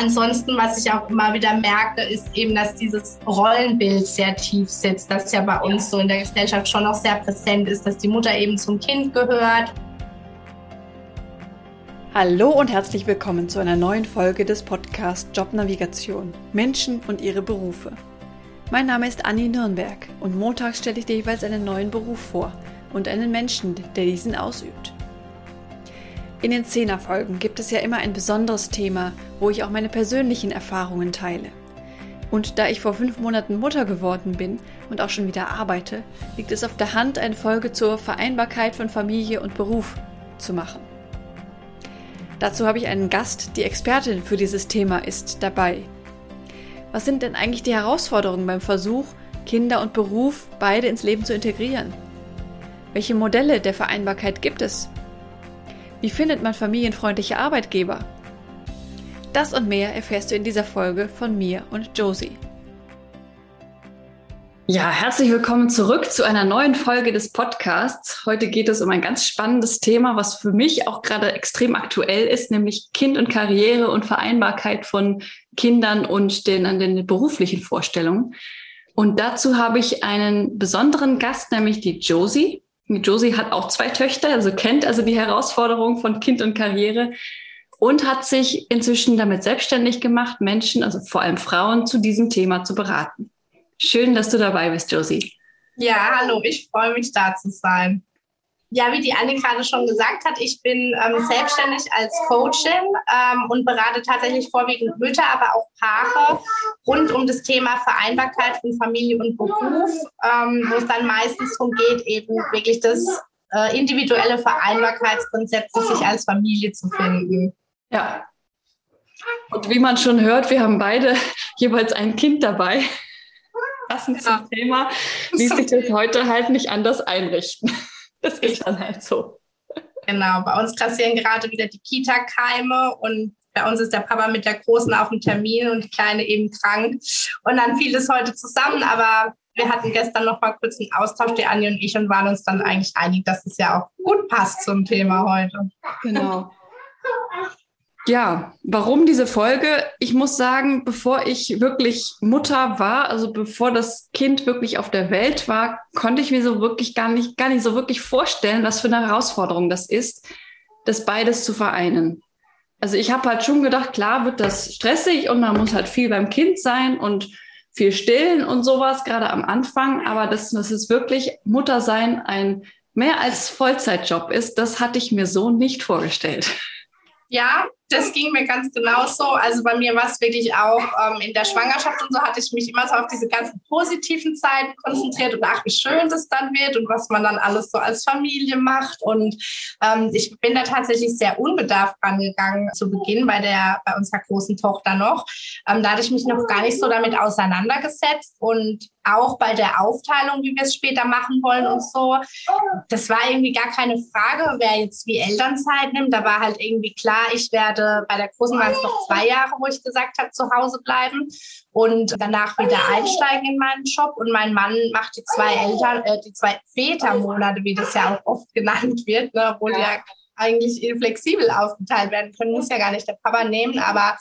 Ansonsten, was ich auch immer wieder merke, ist eben, dass dieses Rollenbild sehr tief sitzt, das ja bei uns so in der Gesellschaft schon noch sehr präsent ist, dass die Mutter eben zum Kind gehört. Hallo und herzlich willkommen zu einer neuen Folge des Podcasts Jobnavigation Menschen und ihre Berufe. Mein Name ist Anni Nürnberg und montags stelle ich dir jeweils einen neuen Beruf vor und einen Menschen, der diesen ausübt. In den Zehnerfolgen gibt es ja immer ein besonderes Thema, wo ich auch meine persönlichen Erfahrungen teile. Und da ich vor fünf Monaten Mutter geworden bin und auch schon wieder arbeite, liegt es auf der Hand, eine Folge zur Vereinbarkeit von Familie und Beruf zu machen. Dazu habe ich einen Gast, die Expertin für dieses Thema ist dabei. Was sind denn eigentlich die Herausforderungen beim Versuch, Kinder und Beruf beide ins Leben zu integrieren? Welche Modelle der Vereinbarkeit gibt es? Wie findet man familienfreundliche Arbeitgeber? Das und mehr erfährst du in dieser Folge von mir und Josie. Ja, herzlich willkommen zurück zu einer neuen Folge des Podcasts. Heute geht es um ein ganz spannendes Thema, was für mich auch gerade extrem aktuell ist, nämlich Kind und Karriere und Vereinbarkeit von Kindern und den, den beruflichen Vorstellungen. Und dazu habe ich einen besonderen Gast, nämlich die Josie. Josie hat auch zwei Töchter, also kennt also die Herausforderung von Kind und Karriere und hat sich inzwischen damit selbstständig gemacht, Menschen, also vor allem Frauen, zu diesem Thema zu beraten. Schön, dass du dabei bist, Josie. Ja, hallo, ich freue mich da zu sein. Ja, wie die Anne gerade schon gesagt hat, ich bin ähm, selbstständig als Coachin ähm, und berate tatsächlich vorwiegend Mütter, aber auch Paare rund um das Thema Vereinbarkeit von Familie und Beruf, ähm, wo es dann meistens darum geht, eben wirklich das äh, individuelle Vereinbarkeitskonzept für sich als Familie zu finden. Ja. Und wie man schon hört, wir haben beide jeweils ein Kind dabei. Passend ja. zum Thema, ließ sich das heute halt nicht anders einrichten. Das ist dann halt so. Genau, bei uns kassieren gerade wieder die Kita-Keime und bei uns ist der Papa mit der Großen auf dem Termin und die Kleine eben krank. Und dann fiel das heute zusammen, aber wir hatten gestern noch mal kurz einen Austausch, die Anja und ich, und waren uns dann eigentlich einig, dass es ja auch gut passt zum Thema heute. Genau. Ja, warum diese Folge? Ich muss sagen, bevor ich wirklich Mutter war, also bevor das Kind wirklich auf der Welt war, konnte ich mir so wirklich gar nicht, gar nicht so wirklich vorstellen, was für eine Herausforderung das ist, das beides zu vereinen. Also ich habe halt schon gedacht, klar wird das stressig und man muss halt viel beim Kind sein und viel stillen und sowas, gerade am Anfang. Aber dass, dass es wirklich Muttersein ein mehr als Vollzeitjob ist, das hatte ich mir so nicht vorgestellt. Ja, das ging mir ganz genauso. Also bei mir war es wirklich auch ähm, in der Schwangerschaft und so hatte ich mich immer so auf diese ganzen positiven Zeiten konzentriert und ach, wie schön das dann wird und was man dann alles so als Familie macht. Und ähm, ich bin da tatsächlich sehr unbedarft rangegangen zu Beginn bei der bei unserer großen Tochter noch. Ähm, da hatte ich mich noch gar nicht so damit auseinandergesetzt und auch bei der Aufteilung, wie wir es später machen wollen und so. Das war irgendwie gar keine Frage, wer jetzt wie Elternzeit nimmt. Da war halt irgendwie klar, ich werde bei der Großen waren es noch zwei Jahre, wo ich gesagt habe, zu Hause bleiben und danach wieder einsteigen in meinen Job. Und mein Mann macht die zwei Eltern, äh, die zwei Vätermonate, wie das ja auch oft genannt wird, ne, obwohl ja. ja eigentlich flexibel aufgeteilt werden können, muss ja gar nicht der Papa nehmen, aber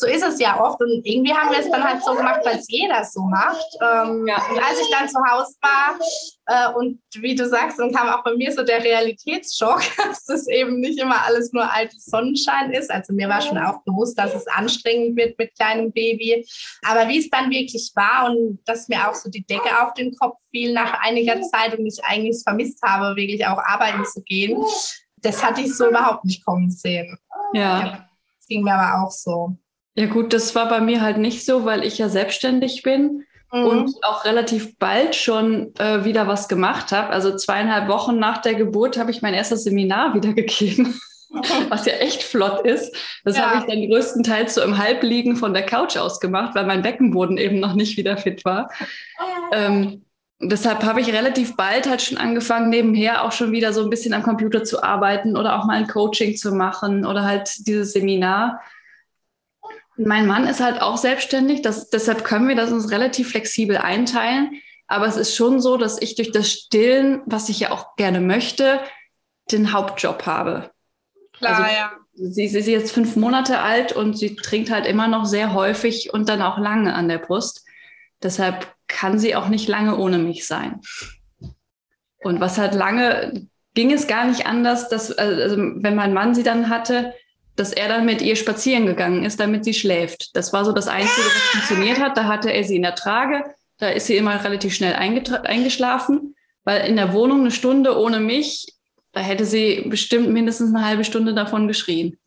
so ist es ja oft. Und irgendwie haben wir es dann halt so gemacht, weil es jeder so macht. Ähm, ja. Und als ich dann zu Hause war äh, und wie du sagst, dann kam auch bei mir so der Realitätsschock, dass es eben nicht immer alles nur altes Sonnenschein ist. Also mir war schon auch bewusst, dass es anstrengend wird mit kleinem Baby. Aber wie es dann wirklich war und dass mir auch so die Decke auf den Kopf fiel nach einiger Zeit und ich eigentlich vermisst habe, wirklich auch arbeiten zu gehen, das hatte ich so überhaupt nicht kommen sehen. Ja. ja das ging mir aber auch so. Ja gut, das war bei mir halt nicht so, weil ich ja selbstständig bin mhm. und auch relativ bald schon äh, wieder was gemacht habe. Also zweieinhalb Wochen nach der Geburt habe ich mein erstes Seminar wieder gegeben, was ja echt flott ist. Das ja. habe ich dann größtenteils so im Halbliegen von der Couch aus gemacht, weil mein Beckenboden eben noch nicht wieder fit war. Ähm, deshalb habe ich relativ bald halt schon angefangen, nebenher auch schon wieder so ein bisschen am Computer zu arbeiten oder auch mal ein Coaching zu machen oder halt dieses Seminar. Mein Mann ist halt auch selbstständig, das, deshalb können wir das uns relativ flexibel einteilen. Aber es ist schon so, dass ich durch das Stillen, was ich ja auch gerne möchte, den Hauptjob habe. Klar, also, ja. sie, sie ist jetzt fünf Monate alt und sie trinkt halt immer noch sehr häufig und dann auch lange an der Brust. Deshalb kann sie auch nicht lange ohne mich sein. Und was halt lange ging es gar nicht anders, dass, also wenn mein Mann sie dann hatte, dass er dann mit ihr spazieren gegangen ist, damit sie schläft. Das war so das Einzige, was funktioniert hat. Da hatte er sie in der Trage. Da ist sie immer relativ schnell eingeschlafen, weil in der Wohnung eine Stunde ohne mich, da hätte sie bestimmt mindestens eine halbe Stunde davon geschrien.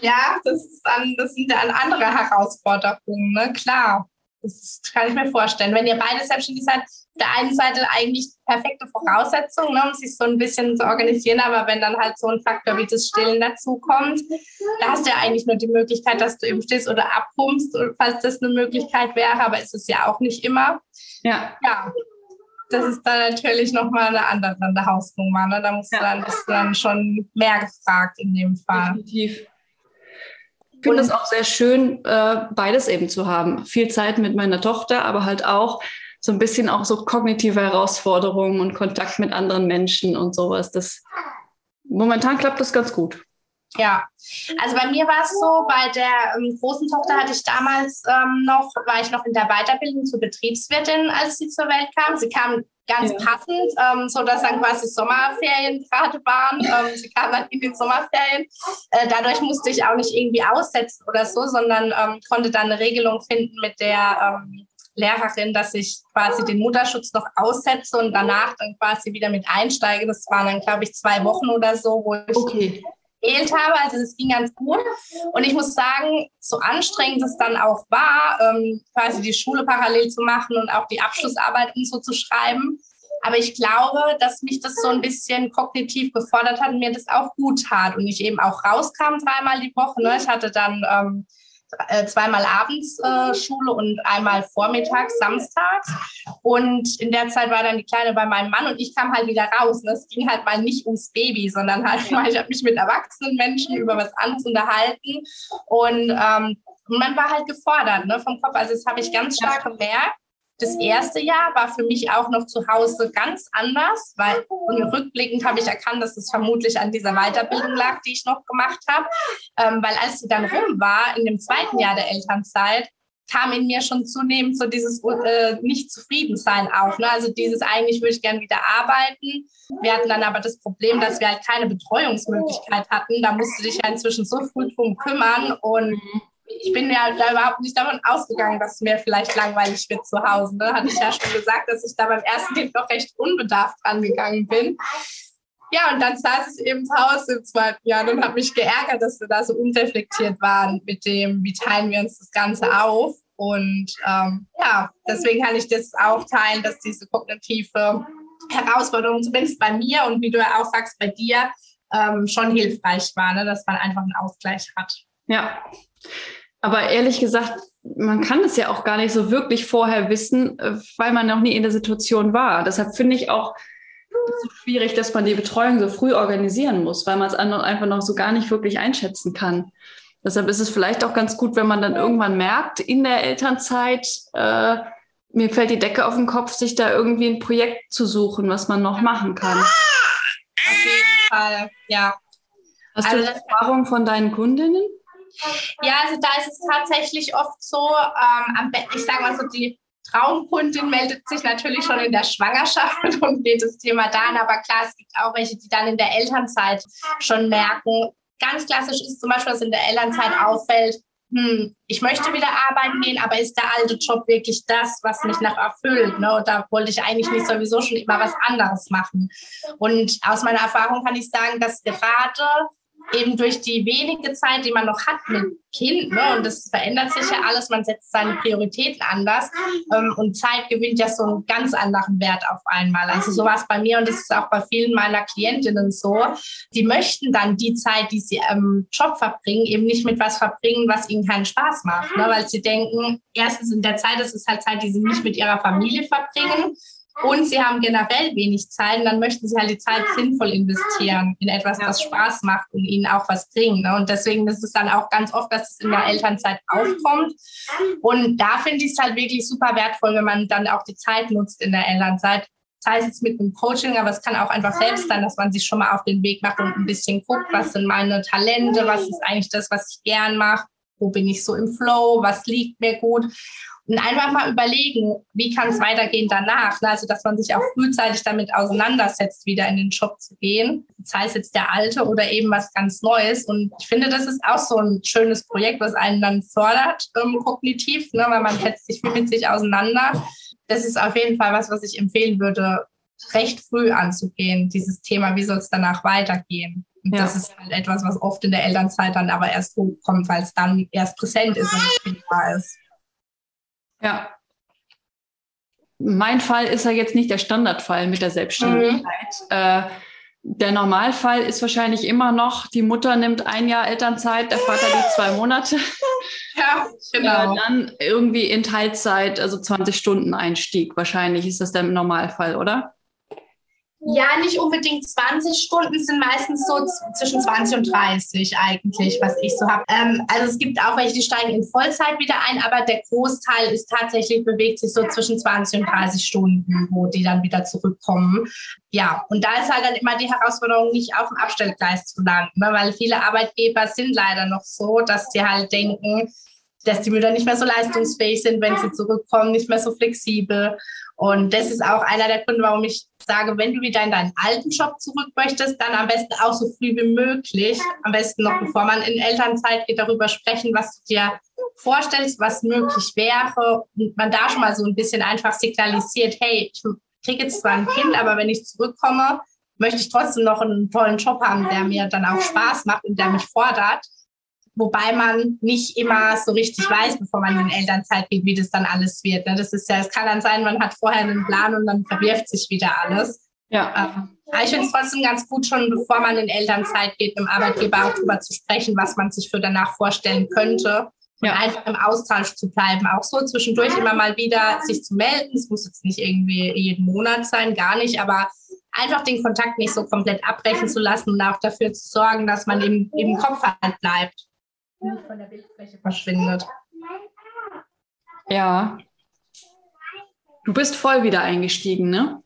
Ja, das, ist dann, das sind dann andere Herausforderungen, ne? klar. Das kann ich mir vorstellen. Wenn ihr beide selbstständig seid, der einen Seite eigentlich perfekte Voraussetzungen, ne, um sich so ein bisschen zu organisieren, aber wenn dann halt so ein Faktor wie das Stillen dazukommt, da hast du ja eigentlich nur die Möglichkeit, dass du eben stehst oder abpumpst, falls das eine Möglichkeit wäre, aber ist es ja auch nicht immer. Ja. Ja. Das ist dann natürlich nochmal eine andere eine Hausnummer. Ne? Da musst ja. du dann, bist du dann schon mehr gefragt in dem Fall. Definitiv. Ich finde es auch sehr schön, äh, beides eben zu haben. Viel Zeit mit meiner Tochter, aber halt auch so ein bisschen auch so kognitive Herausforderungen und Kontakt mit anderen Menschen und sowas. Das momentan klappt das ganz gut. Ja, also bei mir war es so, bei der ähm, großen Tochter hatte ich damals ähm, noch, war ich noch in der Weiterbildung zur Betriebswirtin, als sie zur Welt kam. Sie kam ganz ja. passend, ähm, so dass dann quasi Sommerferien gerade waren. Ähm, sie kam dann in den Sommerferien. Äh, dadurch musste ich auch nicht irgendwie aussetzen oder so, sondern ähm, konnte dann eine Regelung finden mit der ähm, Lehrerin, dass ich quasi den Mutterschutz noch aussetze und danach dann quasi wieder mit einsteige. Das waren dann, glaube ich, zwei Wochen oder so, wo ich okay. gewählt habe. Also das ging ganz gut. Und ich muss sagen, so anstrengend es dann auch war, ähm, quasi die Schule parallel zu machen und auch die Abschlussarbeit und so zu schreiben. Aber ich glaube, dass mich das so ein bisschen kognitiv gefordert hat und mir das auch gut tat. Und ich eben auch rauskam dreimal die Woche. Ne? Ich hatte dann ähm, äh, zweimal abends äh, Schule und einmal vormittags, samstags. Und in der Zeit war dann die Kleine bei meinem Mann und ich kam halt wieder raus. Und es ging halt mal nicht ums Baby, sondern halt mal, ich habe mich mit erwachsenen Menschen über was anderes unterhalten. Und ähm, man war halt gefordert ne, vom Kopf. Also das habe ich ganz stark gemerkt. Das erste Jahr war für mich auch noch zu Hause ganz anders, weil rückblickend habe ich erkannt, dass es vermutlich an dieser Weiterbildung lag, die ich noch gemacht habe. Ähm, weil als sie dann rum war, in dem zweiten Jahr der Elternzeit, kam in mir schon zunehmend so dieses äh, Nicht-Zufriedensein auf. Ne? Also dieses eigentlich würde ich gerne wieder arbeiten. Wir hatten dann aber das Problem, dass wir halt keine Betreuungsmöglichkeit hatten. Da musste dich ja inzwischen so früh drum kümmern und mhm ich bin ja da überhaupt nicht davon ausgegangen, dass mir vielleicht langweilig wird zu Hause. Ne? Hatte ich ja schon gesagt, dass ich da beim ersten Kind noch recht unbedarft angegangen bin. Ja, und dann saß ich eben zu Hause im zweiten Jahr und habe mich geärgert, dass wir da so unreflektiert waren mit dem, wie teilen wir uns das Ganze auf. Und ähm, ja, deswegen kann ich das auch teilen, dass diese kognitive Herausforderung, zumindest bei mir und wie du ja auch sagst, bei dir, ähm, schon hilfreich war, ne? dass man einfach einen Ausgleich hat. Ja, aber ehrlich gesagt, man kann es ja auch gar nicht so wirklich vorher wissen, äh, weil man noch nie in der Situation war. Deshalb finde ich auch so schwierig, dass man die Betreuung so früh organisieren muss, weil man es einfach noch so gar nicht wirklich einschätzen kann. Deshalb ist es vielleicht auch ganz gut, wenn man dann irgendwann merkt, in der Elternzeit, äh, mir fällt die Decke auf den Kopf, sich da irgendwie ein Projekt zu suchen, was man noch machen kann. Auf jeden Fall, ja. Hast also, du Erfahrung von deinen Kundinnen? Ja, also da ist es tatsächlich oft so, ähm, ich sage mal so, die Traumkundin meldet sich natürlich schon in der Schwangerschaft und geht das Thema da an. Aber klar, es gibt auch welche, die dann in der Elternzeit schon merken. Ganz klassisch ist zum Beispiel, was in der Elternzeit auffällt, hm, ich möchte wieder arbeiten gehen, aber ist der alte Job wirklich das, was mich noch erfüllt? Ne? Da wollte ich eigentlich nicht sowieso schon immer was anderes machen. Und aus meiner Erfahrung kann ich sagen, dass gerade eben durch die wenige Zeit, die man noch hat mit Kind, ne, und das verändert sich ja alles, man setzt seine Prioritäten anders ähm, und Zeit gewinnt ja so einen ganz anderen Wert auf einmal. Also so war es bei mir und das ist auch bei vielen meiner Klientinnen so. Die möchten dann die Zeit, die sie im Job verbringen, eben nicht mit was verbringen, was ihnen keinen Spaß macht, ne, weil sie denken, erstens in der Zeit, das ist halt Zeit, die sie nicht mit ihrer Familie verbringen und sie haben generell wenig Zeit und dann möchten sie halt die Zeit sinnvoll investieren in etwas, das Spaß macht und ihnen auch was bringt. Ne? Und deswegen ist es dann auch ganz oft, dass es in der Elternzeit aufkommt. Und da finde ich es halt wirklich super wertvoll, wenn man dann auch die Zeit nutzt in der Elternzeit, sei es jetzt mit einem Coaching, aber es kann auch einfach selbst sein, dass man sich schon mal auf den Weg macht und ein bisschen guckt, was sind meine Talente, was ist eigentlich das, was ich gern mache, wo bin ich so im Flow, was liegt mir gut. Einfach mal überlegen, wie kann es weitergehen danach. Ne? Also, dass man sich auch frühzeitig damit auseinandersetzt, wieder in den Job zu gehen. Sei es jetzt der alte oder eben was ganz Neues. Und ich finde, das ist auch so ein schönes Projekt, was einen dann fördert, ähm, kognitiv, ne? weil man setzt sich viel mit sich auseinander. Das ist auf jeden Fall was, was ich empfehlen würde, recht früh anzugehen, dieses Thema, wie soll es danach weitergehen. Und ja. das ist halt etwas, was oft in der Elternzeit dann aber erst hochkommt, weil es dann erst präsent ist und nicht da ist. Ja. Mein Fall ist ja jetzt nicht der Standardfall mit der Selbstständigkeit. Mhm. Äh, der Normalfall ist wahrscheinlich immer noch, die Mutter nimmt ein Jahr Elternzeit, der Vater die zwei Monate. Ja, genau. Äh, dann irgendwie in Teilzeit, also 20 Stunden Einstieg. Wahrscheinlich ist das der Normalfall, oder? Ja, nicht unbedingt 20 Stunden, sind meistens so zwischen 20 und 30 eigentlich, was ich so habe. Ähm, also es gibt auch welche, die steigen in Vollzeit wieder ein, aber der Großteil ist tatsächlich, bewegt sich so zwischen 20 und 30 Stunden, wo die dann wieder zurückkommen. Ja, und da ist halt dann immer die Herausforderung, nicht auf dem Abstellgleis zu landen, ne? weil viele Arbeitgeber sind leider noch so, dass sie halt denken, dass die Mütter nicht mehr so leistungsfähig sind, wenn sie zurückkommen, nicht mehr so flexibel. Und das ist auch einer der Gründe, warum ich sage, wenn du wieder in deinen alten Job zurück möchtest, dann am besten auch so früh wie möglich, am besten noch bevor man in Elternzeit geht, darüber sprechen, was du dir vorstellst, was möglich wäre. Und man da schon mal so ein bisschen einfach signalisiert, hey, ich kriege jetzt zwar ein Kind, aber wenn ich zurückkomme, möchte ich trotzdem noch einen tollen Job haben, der mir dann auch Spaß macht und der mich fordert wobei man nicht immer so richtig weiß, bevor man in Elternzeit geht, wie das dann alles wird. Ne? Das ist ja, es kann dann sein, man hat vorher einen Plan und dann verwirft sich wieder alles. Ja. Ähm, aber ich finde es trotzdem ganz gut, schon bevor man in Elternzeit geht, mit dem Arbeitgeber auch darüber zu sprechen, was man sich für danach vorstellen könnte. Und ja. einfach im Austausch zu bleiben. Auch so zwischendurch immer mal wieder sich zu melden. Es muss jetzt nicht irgendwie jeden Monat sein, gar nicht, aber einfach den Kontakt nicht so komplett abbrechen zu lassen und auch dafür zu sorgen, dass man im, im Kopf halt bleibt nicht von der Bildfläche verschwindet. Ja. Du bist voll wieder eingestiegen, ne?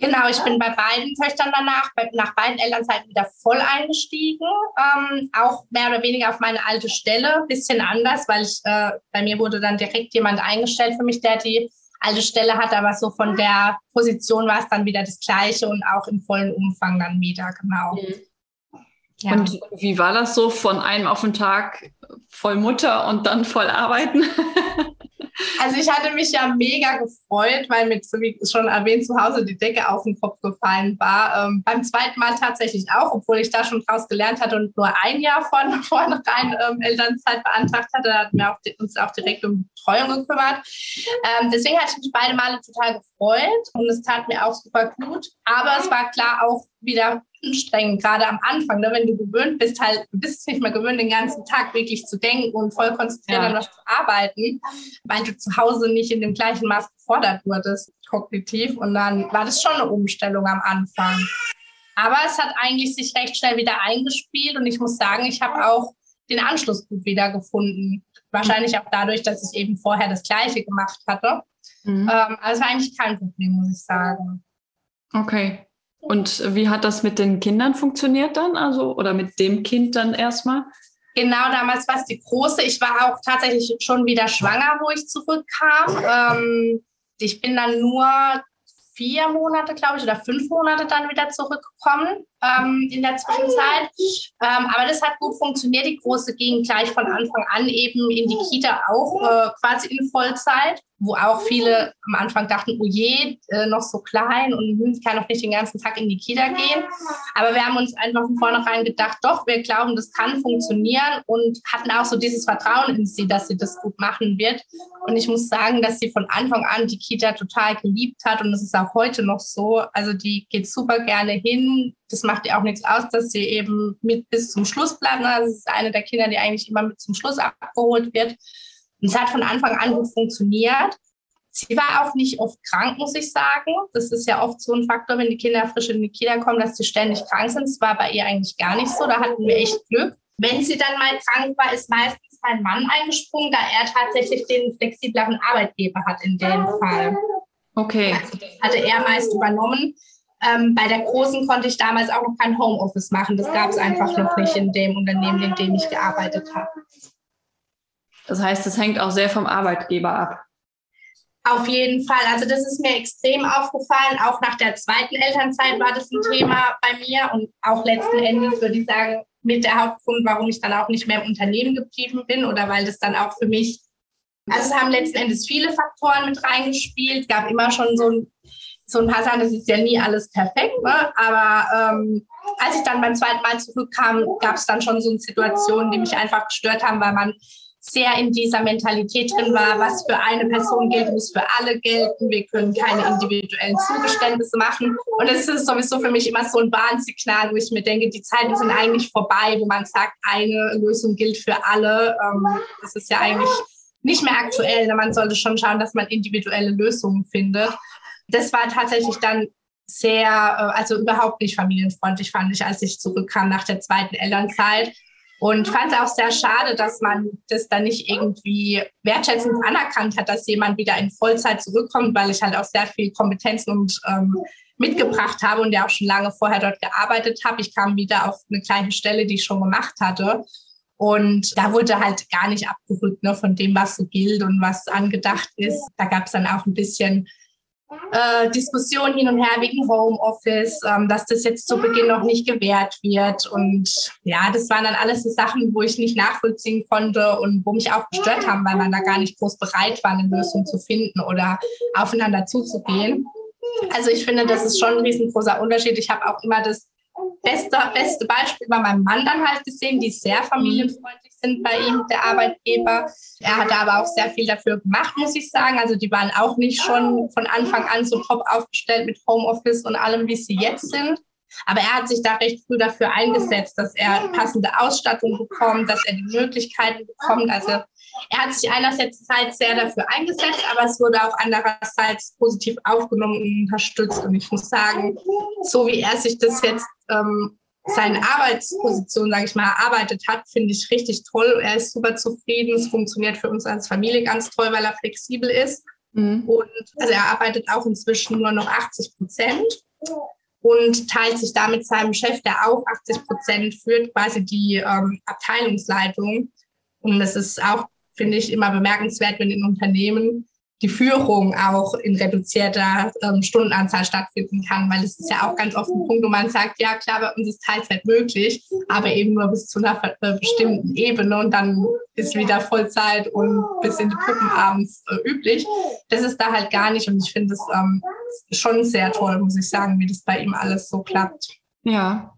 Genau, ich bin bei beiden Töchtern danach, bei, nach beiden Elternzeiten wieder voll eingestiegen. Ähm, auch mehr oder weniger auf meine alte Stelle, bisschen anders, weil ich, äh, bei mir wurde dann direkt jemand eingestellt für mich, der die alte Stelle hat, aber so von der Position war es dann wieder das Gleiche und auch im vollen Umfang dann wieder, genau. Mhm. Ja. Und wie war das so von einem auf den Tag voll Mutter und dann voll arbeiten? Also ich hatte mich ja mega gefreut, weil so wie schon erwähnt, zu Hause die Decke auf den Kopf gefallen war. Ähm, beim zweiten Mal tatsächlich auch, obwohl ich da schon draus gelernt hatte und nur ein Jahr von vornherein ähm, Elternzeit beantragt hatte, hatten wir auch, uns auch direkt um Betreuung gekümmert. Ähm, deswegen hatte ich mich beide Male total gefreut und es tat mir auch super gut. Aber es war klar auch wieder anstrengend, gerade am Anfang, ne, wenn du gewöhnt bist, halt, du bist nicht mehr gewöhnt, den ganzen Tag wirklich zu denken und voll konzentriert ja. an was zu arbeiten, weil du zu Hause nicht in dem gleichen Maß gefordert wurdest, kognitiv. Und dann war das schon eine Umstellung am Anfang. Aber es hat eigentlich sich recht schnell wieder eingespielt und ich muss sagen, ich habe auch den Anschluss gut wiedergefunden. Wahrscheinlich auch dadurch, dass ich eben vorher das Gleiche gemacht hatte. Mhm. Ähm, also war eigentlich kein Problem, muss ich sagen. Okay. Und wie hat das mit den Kindern funktioniert dann? Also, oder mit dem Kind dann erstmal? Genau, damals war es die große. Ich war auch tatsächlich schon wieder schwanger, wo ich zurückkam. Ähm, ich bin dann nur vier Monate, glaube ich, oder fünf Monate dann wieder zurückgekommen ähm, in der Zwischenzeit. Ähm, aber das hat gut funktioniert. Die Große ging gleich von Anfang an eben in die Kita auch äh, quasi in Vollzeit wo auch viele am Anfang dachten, oh je, äh, noch so klein und hm, kann auch nicht den ganzen Tag in die Kita gehen. Aber wir haben uns einfach von vornherein gedacht, doch, wir glauben, das kann funktionieren und hatten auch so dieses Vertrauen in sie, dass sie das gut machen wird. Und ich muss sagen, dass sie von Anfang an die Kita total geliebt hat und es ist auch heute noch so. Also die geht super gerne hin. Das macht ihr auch nichts aus, dass sie eben mit bis zum Schluss bleibt. Das ist eine der Kinder, die eigentlich immer mit zum Schluss abgeholt wird. Und es hat von Anfang an gut funktioniert. Sie war auch nicht oft krank, muss ich sagen. Das ist ja oft so ein Faktor, wenn die Kinder frisch in die Kita kommen, dass sie ständig krank sind. Das war bei ihr eigentlich gar nicht so. Da hatten wir echt Glück. Wenn sie dann mal krank war, ist meistens mein Mann eingesprungen, da er tatsächlich den flexibleren Arbeitgeber hat in dem Fall. Okay. Also das hatte er meist übernommen. Ähm, bei der Großen konnte ich damals auch noch kein Homeoffice machen. Das gab es einfach noch nicht in dem Unternehmen, in dem ich gearbeitet habe. Das heißt, es hängt auch sehr vom Arbeitgeber ab. Auf jeden Fall. Also das ist mir extrem aufgefallen. Auch nach der zweiten Elternzeit war das ein Thema bei mir und auch letzten Endes würde ich sagen, mit der Hauptgrund, warum ich dann auch nicht mehr im Unternehmen geblieben bin oder weil das dann auch für mich, also es haben letzten Endes viele Faktoren mit reingespielt, gab immer schon so ein, so ein paar Sachen, das ist ja nie alles perfekt, ne? aber ähm, als ich dann beim zweiten Mal zurückkam, gab es dann schon so Situationen, die mich einfach gestört haben, weil man sehr in dieser Mentalität drin war, was für eine Person gilt, muss für alle gelten. Wir können keine individuellen Zugeständnisse machen. Und es ist sowieso für mich immer so ein Warnsignal, wo ich mir denke, die Zeiten sind eigentlich vorbei, wo man sagt, eine Lösung gilt für alle. Ähm, das ist ja eigentlich nicht mehr aktuell. Man sollte schon schauen, dass man individuelle Lösungen findet. Das war tatsächlich dann sehr, äh, also überhaupt nicht familienfreundlich, fand ich, als ich zurückkam nach der zweiten Elternzeit. Und fand es auch sehr schade, dass man das dann nicht irgendwie wertschätzend anerkannt hat, dass jemand wieder in Vollzeit zurückkommt, weil ich halt auch sehr viel Kompetenzen und ähm, mitgebracht habe und ja auch schon lange vorher dort gearbeitet habe. Ich kam wieder auf eine kleine Stelle, die ich schon gemacht hatte. Und da wurde halt gar nicht abgerückt ne, von dem, was so gilt und was angedacht ist. Da gab es dann auch ein bisschen äh, Diskussion hin und her wegen Homeoffice, ähm, dass das jetzt zu Beginn noch nicht gewährt wird. Und ja, das waren dann alles so Sachen, wo ich nicht nachvollziehen konnte und wo mich auch gestört haben, weil man da gar nicht groß bereit war, eine Lösung zu finden oder aufeinander zuzugehen. Also ich finde, das ist schon ein riesengroßer Unterschied. Ich habe auch immer das beste, beste Beispiel bei meinem Mann dann halt gesehen, die sehr familienfreundlich sind bei ihm, der Arbeitgeber. Er hat aber auch sehr viel dafür gemacht, muss ich sagen. Also die waren auch nicht schon von Anfang an so top aufgestellt mit Homeoffice und allem, wie sie jetzt sind. Aber er hat sich da recht früh dafür eingesetzt, dass er passende Ausstattung bekommt, dass er die Möglichkeiten bekommt. Also er hat sich einerseits sehr dafür eingesetzt, aber es wurde auch andererseits positiv aufgenommen und unterstützt. Und ich muss sagen, so wie er sich das jetzt ähm, seine Arbeitsposition, sage ich mal, erarbeitet hat, finde ich richtig toll. Er ist super zufrieden. Es funktioniert für uns als Familie ganz toll, weil er flexibel ist. Mhm. Und also er arbeitet auch inzwischen nur noch 80 Prozent und teilt sich da mit seinem Chef, der auch 80 Prozent führt, quasi die ähm, Abteilungsleitung. Und das ist auch, finde ich, immer bemerkenswert, wenn in Unternehmen die Führung auch in reduzierter ähm, Stundenanzahl stattfinden kann, weil es ist ja auch ganz oft ein Punkt, wo man sagt, ja klar, bei uns ist Teilzeit möglich, aber eben nur bis zu einer äh, bestimmten Ebene und dann ist wieder Vollzeit und bis in die Puppen abends äh, üblich. Das ist da halt gar nicht und ich finde es ähm, schon sehr toll, muss ich sagen, wie das bei ihm alles so klappt. Ja.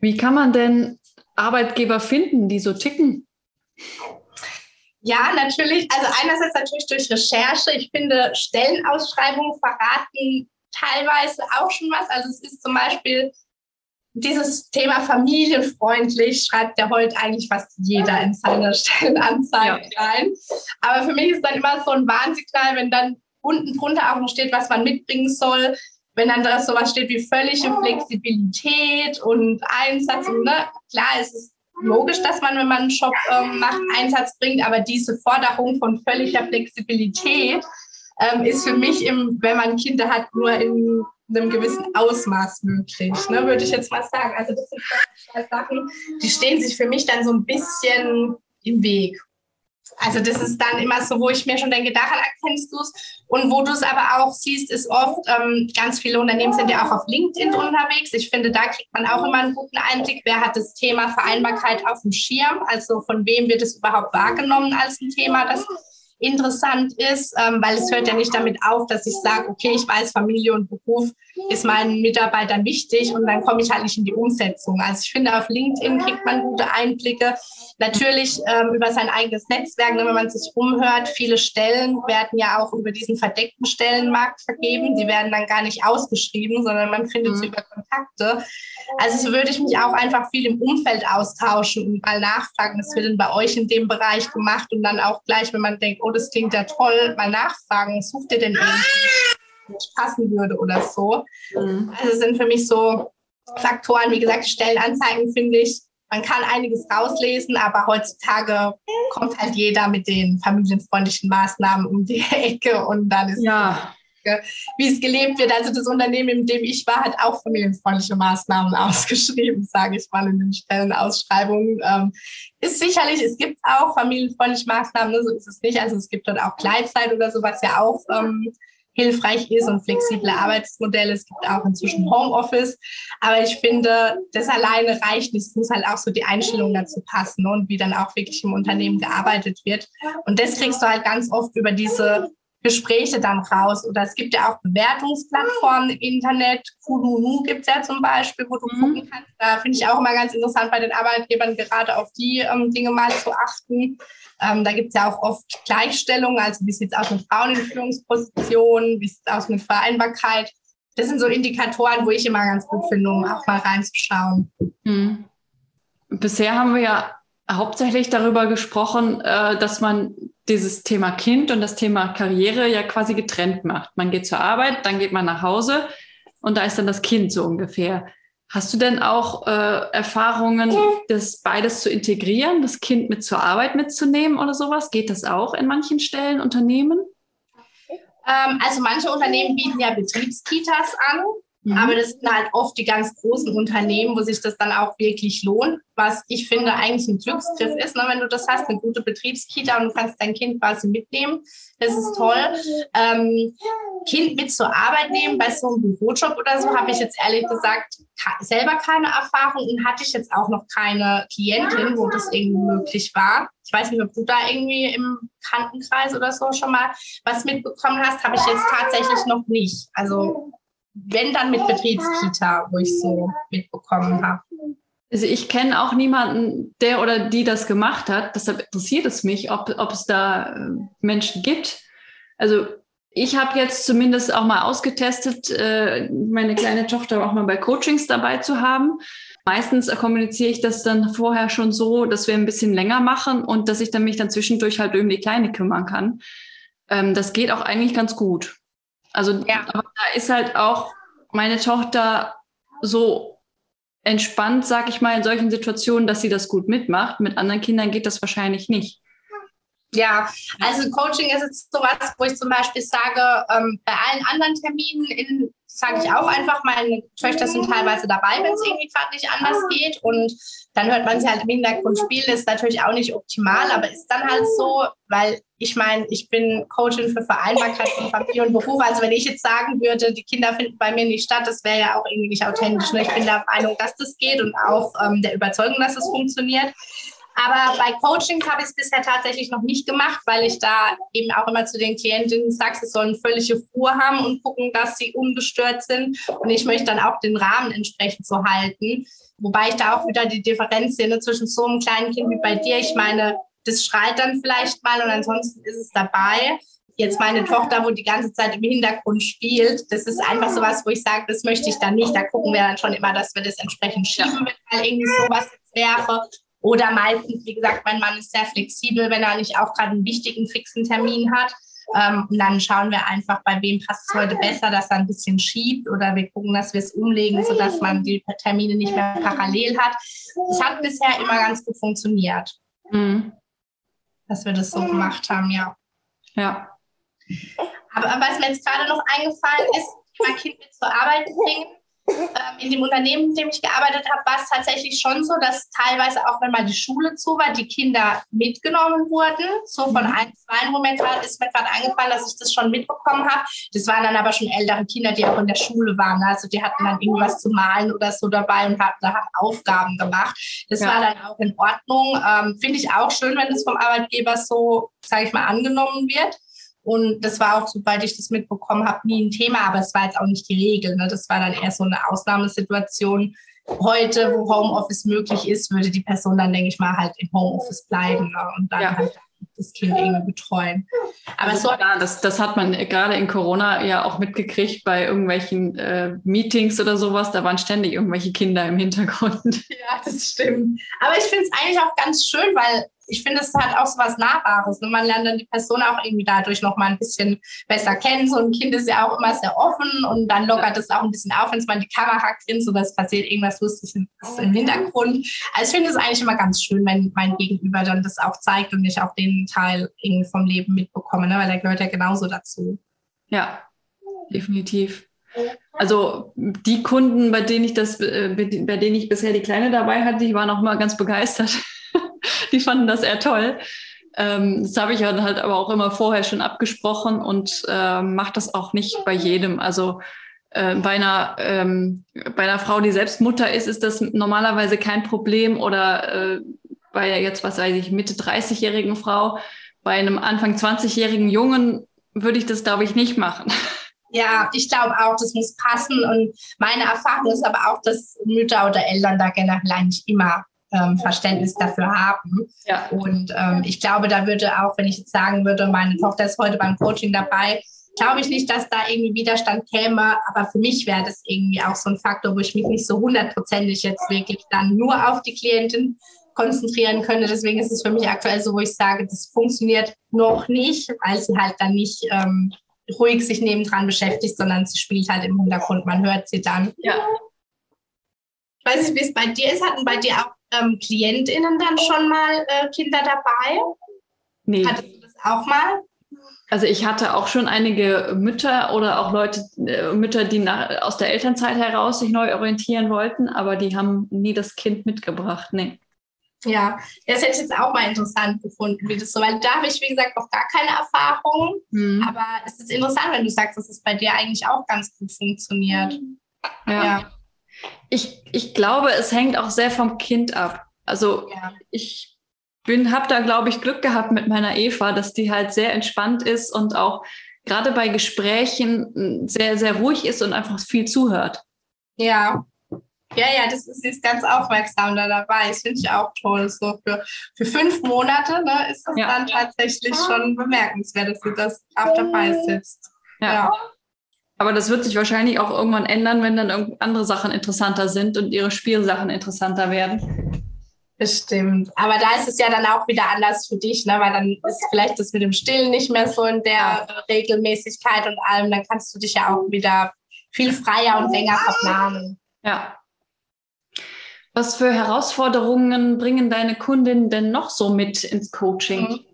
Wie kann man denn Arbeitgeber finden, die so ticken? Ja, natürlich. Also einerseits natürlich durch Recherche. Ich finde, Stellenausschreibungen verraten teilweise auch schon was. Also es ist zum Beispiel dieses Thema familienfreundlich, schreibt ja heute eigentlich fast jeder in seiner Stellenanzeige ja. rein. Aber für mich ist dann immer so ein Warnsignal, wenn dann unten drunter auch noch steht, was man mitbringen soll. Wenn dann da sowas steht wie völlige Flexibilität und Einsatz. Und, ne? Klar, es ist logisch, dass man, wenn man einen Shop ähm, macht, Einsatz bringt, aber diese Forderung von völliger Flexibilität ähm, ist für mich, im, wenn man Kinder hat, nur in einem gewissen Ausmaß möglich, ne, würde ich jetzt mal sagen. Also das sind zwei Sachen, die stehen sich für mich dann so ein bisschen im Weg. Also das ist dann immer so, wo ich mir schon denke, daran erkennst du es. Und wo du es aber auch siehst, ist oft, ähm, ganz viele Unternehmen sind ja auch auf LinkedIn unterwegs. Ich finde, da kriegt man auch immer einen guten Einblick, wer hat das Thema Vereinbarkeit auf dem Schirm, also von wem wird es überhaupt wahrgenommen als ein Thema, das interessant ist, ähm, weil es hört ja nicht damit auf, dass ich sage, okay, ich weiß, Familie und Beruf ist meinen Mitarbeitern wichtig und dann komme ich halt nicht in die Umsetzung. Also ich finde, auf LinkedIn kriegt man gute Einblicke. Natürlich ähm, über sein eigenes Netzwerk, ne, wenn man sich umhört, viele Stellen werden ja auch über diesen verdeckten Stellenmarkt vergeben. Die werden dann gar nicht ausgeschrieben, sondern man findet mhm. sie über Kontakte. Also so würde ich mich auch einfach viel im Umfeld austauschen und mal nachfragen, was wird denn bei euch in dem Bereich gemacht und dann auch gleich, wenn man denkt, oh, das klingt ja toll, mal nachfragen, sucht ihr denn irgendwie, was passen würde oder so. Mhm. Also sind für mich so Faktoren, wie gesagt, Stellenanzeigen finde ich, man kann einiges rauslesen, aber heutzutage kommt halt jeder mit den familienfreundlichen Maßnahmen um die Ecke und dann ist ja. wie es gelebt wird. Also das Unternehmen, in dem ich war, hat auch familienfreundliche Maßnahmen ausgeschrieben, sage ich mal in den Stellenausschreibungen. Ähm, ist sicherlich, es gibt auch familienfreundliche Maßnahmen, ne, so ist es nicht. Also es gibt dort auch Gleitzeit oder so, was ja auch ähm, hilfreich ist und flexible Arbeitsmodelle. Es gibt auch inzwischen Homeoffice. Aber ich finde, das alleine reicht nicht. Es muss halt auch so die Einstellung dazu passen und wie dann auch wirklich im Unternehmen gearbeitet wird. Und das kriegst du halt ganz oft über diese Gespräche dann raus. Oder es gibt ja auch Bewertungsplattformen im Internet. Kununu gibt es ja zum Beispiel, wo du mhm. gucken kannst. Da finde ich auch immer ganz interessant bei den Arbeitgebern gerade auf die ähm, Dinge mal zu achten. Ähm, da gibt es ja auch oft Gleichstellung, also wie sieht es aus mit Frauen in Führungspositionen, wie sieht es aus mit Vereinbarkeit. Das sind so Indikatoren, wo ich immer ganz gut finde, um auch mal reinzuschauen. Mhm. Bisher haben wir ja hauptsächlich darüber gesprochen, äh, dass man dieses Thema Kind und das Thema Karriere ja quasi getrennt macht. Man geht zur Arbeit, dann geht man nach Hause und da ist dann das Kind so ungefähr. Hast du denn auch äh, Erfahrungen, das beides zu integrieren, das Kind mit zur Arbeit mitzunehmen oder sowas? Geht das auch in manchen Stellen, Unternehmen? Ähm, also manche Unternehmen bieten ja Betriebskitas an. Mhm. Aber das sind halt oft die ganz großen Unternehmen, wo sich das dann auch wirklich lohnt, was ich finde eigentlich ein Glücksgriff ist, ne? wenn du das hast, eine gute Betriebskita und du kannst dein Kind quasi mitnehmen. Das ist toll. Ähm, kind mit zur Arbeit nehmen bei so einem Bürojob oder so, habe ich jetzt ehrlich gesagt selber keine Erfahrung und hatte ich jetzt auch noch keine Klientin, wo das irgendwie möglich war. Ich weiß nicht, ob du da irgendwie im Krankenkreis oder so schon mal was mitbekommen hast, habe ich jetzt tatsächlich noch nicht. Also wenn dann mit Betriebskita, wo ich so mitbekommen habe. Also ich kenne auch niemanden, der oder die das gemacht hat. Deshalb interessiert es mich, ob, ob es da äh, Menschen gibt. Also ich habe jetzt zumindest auch mal ausgetestet, äh, meine kleine Tochter auch mal bei Coachings dabei zu haben. Meistens kommuniziere ich das dann vorher schon so, dass wir ein bisschen länger machen und dass ich dann mich dann zwischendurch halt um die Kleine kümmern kann. Ähm, das geht auch eigentlich ganz gut. Also ja. aber da ist halt auch meine Tochter so entspannt, sag ich mal, in solchen Situationen, dass sie das gut mitmacht. Mit anderen Kindern geht das wahrscheinlich nicht. Ja, also Coaching ist jetzt sowas, wo ich zum Beispiel sage, ähm, bei allen anderen Terminen in sage ich auch einfach, meine Töchter sind teilweise dabei, wenn es irgendwie gerade nicht anders geht. Und dann hört man sie halt im Hintergrund spielen, ist natürlich auch nicht optimal, aber ist dann halt so, weil ich meine, ich bin Coachin für Vereinbarkeit von Familie und Beruf. Also wenn ich jetzt sagen würde, die Kinder finden bei mir nicht statt, das wäre ja auch irgendwie nicht authentisch. Ne? Ich bin der Meinung, dass das geht und auch ähm, der Überzeugung, dass es das funktioniert. Aber bei Coachings habe ich es bisher tatsächlich noch nicht gemacht, weil ich da eben auch immer zu den Klientinnen sage, sie sollen völlige Ruhe haben und gucken, dass sie ungestört sind. Und ich möchte dann auch den Rahmen entsprechend so halten. Wobei ich da auch wieder die Differenz sehe ne, zwischen so einem kleinen Kind wie bei dir. Ich meine, das schreit dann vielleicht mal und ansonsten ist es dabei. Jetzt meine Tochter, wo die ganze Zeit im Hintergrund spielt, das ist einfach so was, wo ich sage, das möchte ich dann nicht. Da gucken wir dann schon immer, dass wir das entsprechend schieben, wenn mal irgendwie sowas wäre. Oder meistens, wie gesagt, mein Mann ist sehr flexibel, wenn er nicht auch gerade einen wichtigen, fixen Termin hat. Ähm, und dann schauen wir einfach, bei wem passt es heute besser, dass er ein bisschen schiebt oder wir gucken, dass wir es umlegen, sodass man die Termine nicht mehr parallel hat. Das hat bisher immer ganz gut funktioniert, mhm. Dass wir das so gemacht haben, ja. Ja. Aber was mir jetzt gerade noch eingefallen ist, mein Kind mit zur Arbeit bringen, in dem Unternehmen, in dem ich gearbeitet habe, war es tatsächlich schon so, dass teilweise auch, wenn mal die Schule zu war, die Kinder mitgenommen wurden. So von mhm. ein, zwei, grad, ist mir gerade eingefallen, dass ich das schon mitbekommen habe. Das waren dann aber schon ältere Kinder, die auch in der Schule waren. Also die hatten dann irgendwas zu malen oder so dabei und hatten da Aufgaben gemacht. Das ja. war dann auch in Ordnung. Ähm, Finde ich auch schön, wenn das vom Arbeitgeber so, sage ich mal, angenommen wird. Und das war auch, sobald ich das mitbekommen habe, nie ein Thema, aber es war jetzt auch nicht die Regel. Ne? Das war dann eher so eine Ausnahmesituation. Heute, wo Homeoffice möglich ist, würde die Person dann, denke ich mal, halt im Homeoffice bleiben ne? und dann ja. halt das Kind irgendwie betreuen. Aber also so klar, das, das hat man gerade in Corona ja auch mitgekriegt bei irgendwelchen äh, Meetings oder sowas. Da waren ständig irgendwelche Kinder im Hintergrund. Ja, das stimmt. Aber ich finde es eigentlich auch ganz schön, weil ich finde, es hat auch so was Nahbares. Und man lernt dann die Person auch irgendwie dadurch noch mal ein bisschen besser kennen. So ein Kind ist ja auch immer sehr offen und dann lockert es auch ein bisschen auf, wenn es mal die Kamera grinst oder es passiert irgendwas Lustiges im Hintergrund. Also ich finde es eigentlich immer ganz schön, wenn mein Gegenüber dann das auch zeigt und ich auch den Teil irgendwie vom Leben mitbekomme, ne? weil der gehört ja genauso dazu. Ja, definitiv. Also die Kunden, bei denen ich das, äh, bei denen ich bisher die Kleine dabei hatte, die waren auch mal ganz begeistert. die fanden das eher toll. Ähm, das habe ich halt aber auch immer vorher schon abgesprochen und äh, mache das auch nicht bei jedem. Also äh, bei, einer, ähm, bei einer Frau, die selbst Mutter ist, ist das normalerweise kein Problem oder äh, bei jetzt, was weiß ich, Mitte 30-jährigen Frau, bei einem Anfang 20-jährigen Jungen würde ich das, glaube ich, nicht machen. Ja, ich glaube auch, das muss passen. Und meine Erfahrung ist aber auch, dass Mütter oder Eltern da generell nicht immer ähm, Verständnis dafür haben. Ja. Und ähm, ich glaube, da würde auch, wenn ich jetzt sagen würde, meine Tochter ist heute beim Coaching dabei, glaube ich nicht, dass da irgendwie Widerstand käme. Aber für mich wäre das irgendwie auch so ein Faktor, wo ich mich nicht so hundertprozentig jetzt wirklich dann nur auf die Klientin konzentrieren könnte. Deswegen ist es für mich aktuell so, wo ich sage, das funktioniert noch nicht, weil sie halt dann nicht ähm, ruhig sich nebendran beschäftigt, sondern sie spielt halt im Hintergrund. Man hört sie dann. Ja. Ich weiß nicht, wie es bei dir ist. Hatten bei dir auch ähm, KlientInnen dann schon mal äh, Kinder dabei? Nee. Hattest du das auch mal? Also ich hatte auch schon einige Mütter oder auch Leute, äh, Mütter, die nach, aus der Elternzeit heraus sich neu orientieren wollten, aber die haben nie das Kind mitgebracht. Nee. Ja, das hätte ich jetzt auch mal interessant gefunden, wie das so, weil da habe ich, wie gesagt, noch gar keine Erfahrung. Mhm. Aber es ist interessant, wenn du sagst, dass es bei dir eigentlich auch ganz gut funktioniert. Ja. ja. Ich, ich glaube, es hängt auch sehr vom Kind ab. Also ja. ich bin, habe da, glaube ich, Glück gehabt mit meiner Eva, dass die halt sehr entspannt ist und auch gerade bei Gesprächen sehr, sehr ruhig ist und einfach viel zuhört. Ja, ja, ja, das ist, ist ganz aufmerksam da dabei. Das finde ich auch toll. So für, für fünf Monate ne, ist das ja. dann tatsächlich schon bemerkenswert, dass du das auch dabei sitzt. Ja. ja. Aber das wird sich wahrscheinlich auch irgendwann ändern, wenn dann andere Sachen interessanter sind und ihre Spielsachen interessanter werden. Bestimmt. Aber da ist es ja dann auch wieder anders für dich, ne? weil dann ist vielleicht das mit dem Stillen nicht mehr so in der. Regelmäßigkeit und allem. Dann kannst du dich ja auch wieder viel freier und länger verplanen. Ja, was für Herausforderungen bringen deine Kundinnen denn noch so mit ins Coaching?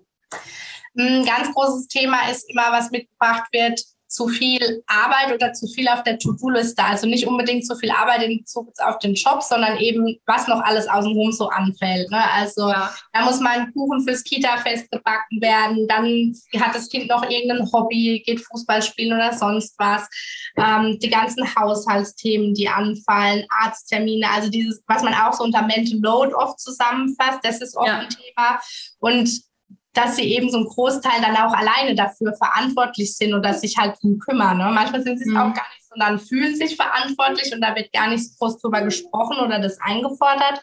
Mhm. Ein ganz großes Thema ist immer, was mitgebracht wird, zu viel Arbeit oder zu viel auf der To-Do-Liste. Also nicht unbedingt zu viel Arbeit in Bezug auf den Job, sondern eben, was noch alles außenrum so anfällt. Ne? Also ja. da muss mal ein Kuchen fürs Kita-Fest gebacken werden, dann hat das Kind noch irgendein Hobby, geht Fußball spielen oder sonst was. Ähm, die ganzen Haushaltsthemen, die anfallen, Arzttermine, also dieses, was man auch so unter Mental Load oft zusammenfasst, das ist oft ja. ein Thema. Und dass sie eben so ein Großteil dann auch alleine dafür verantwortlich sind oder sich halt drum kümmern. Ne? Manchmal sind sie es mhm. auch gar nicht, sondern fühlen sich verantwortlich und da wird gar nicht groß drüber gesprochen oder das eingefordert,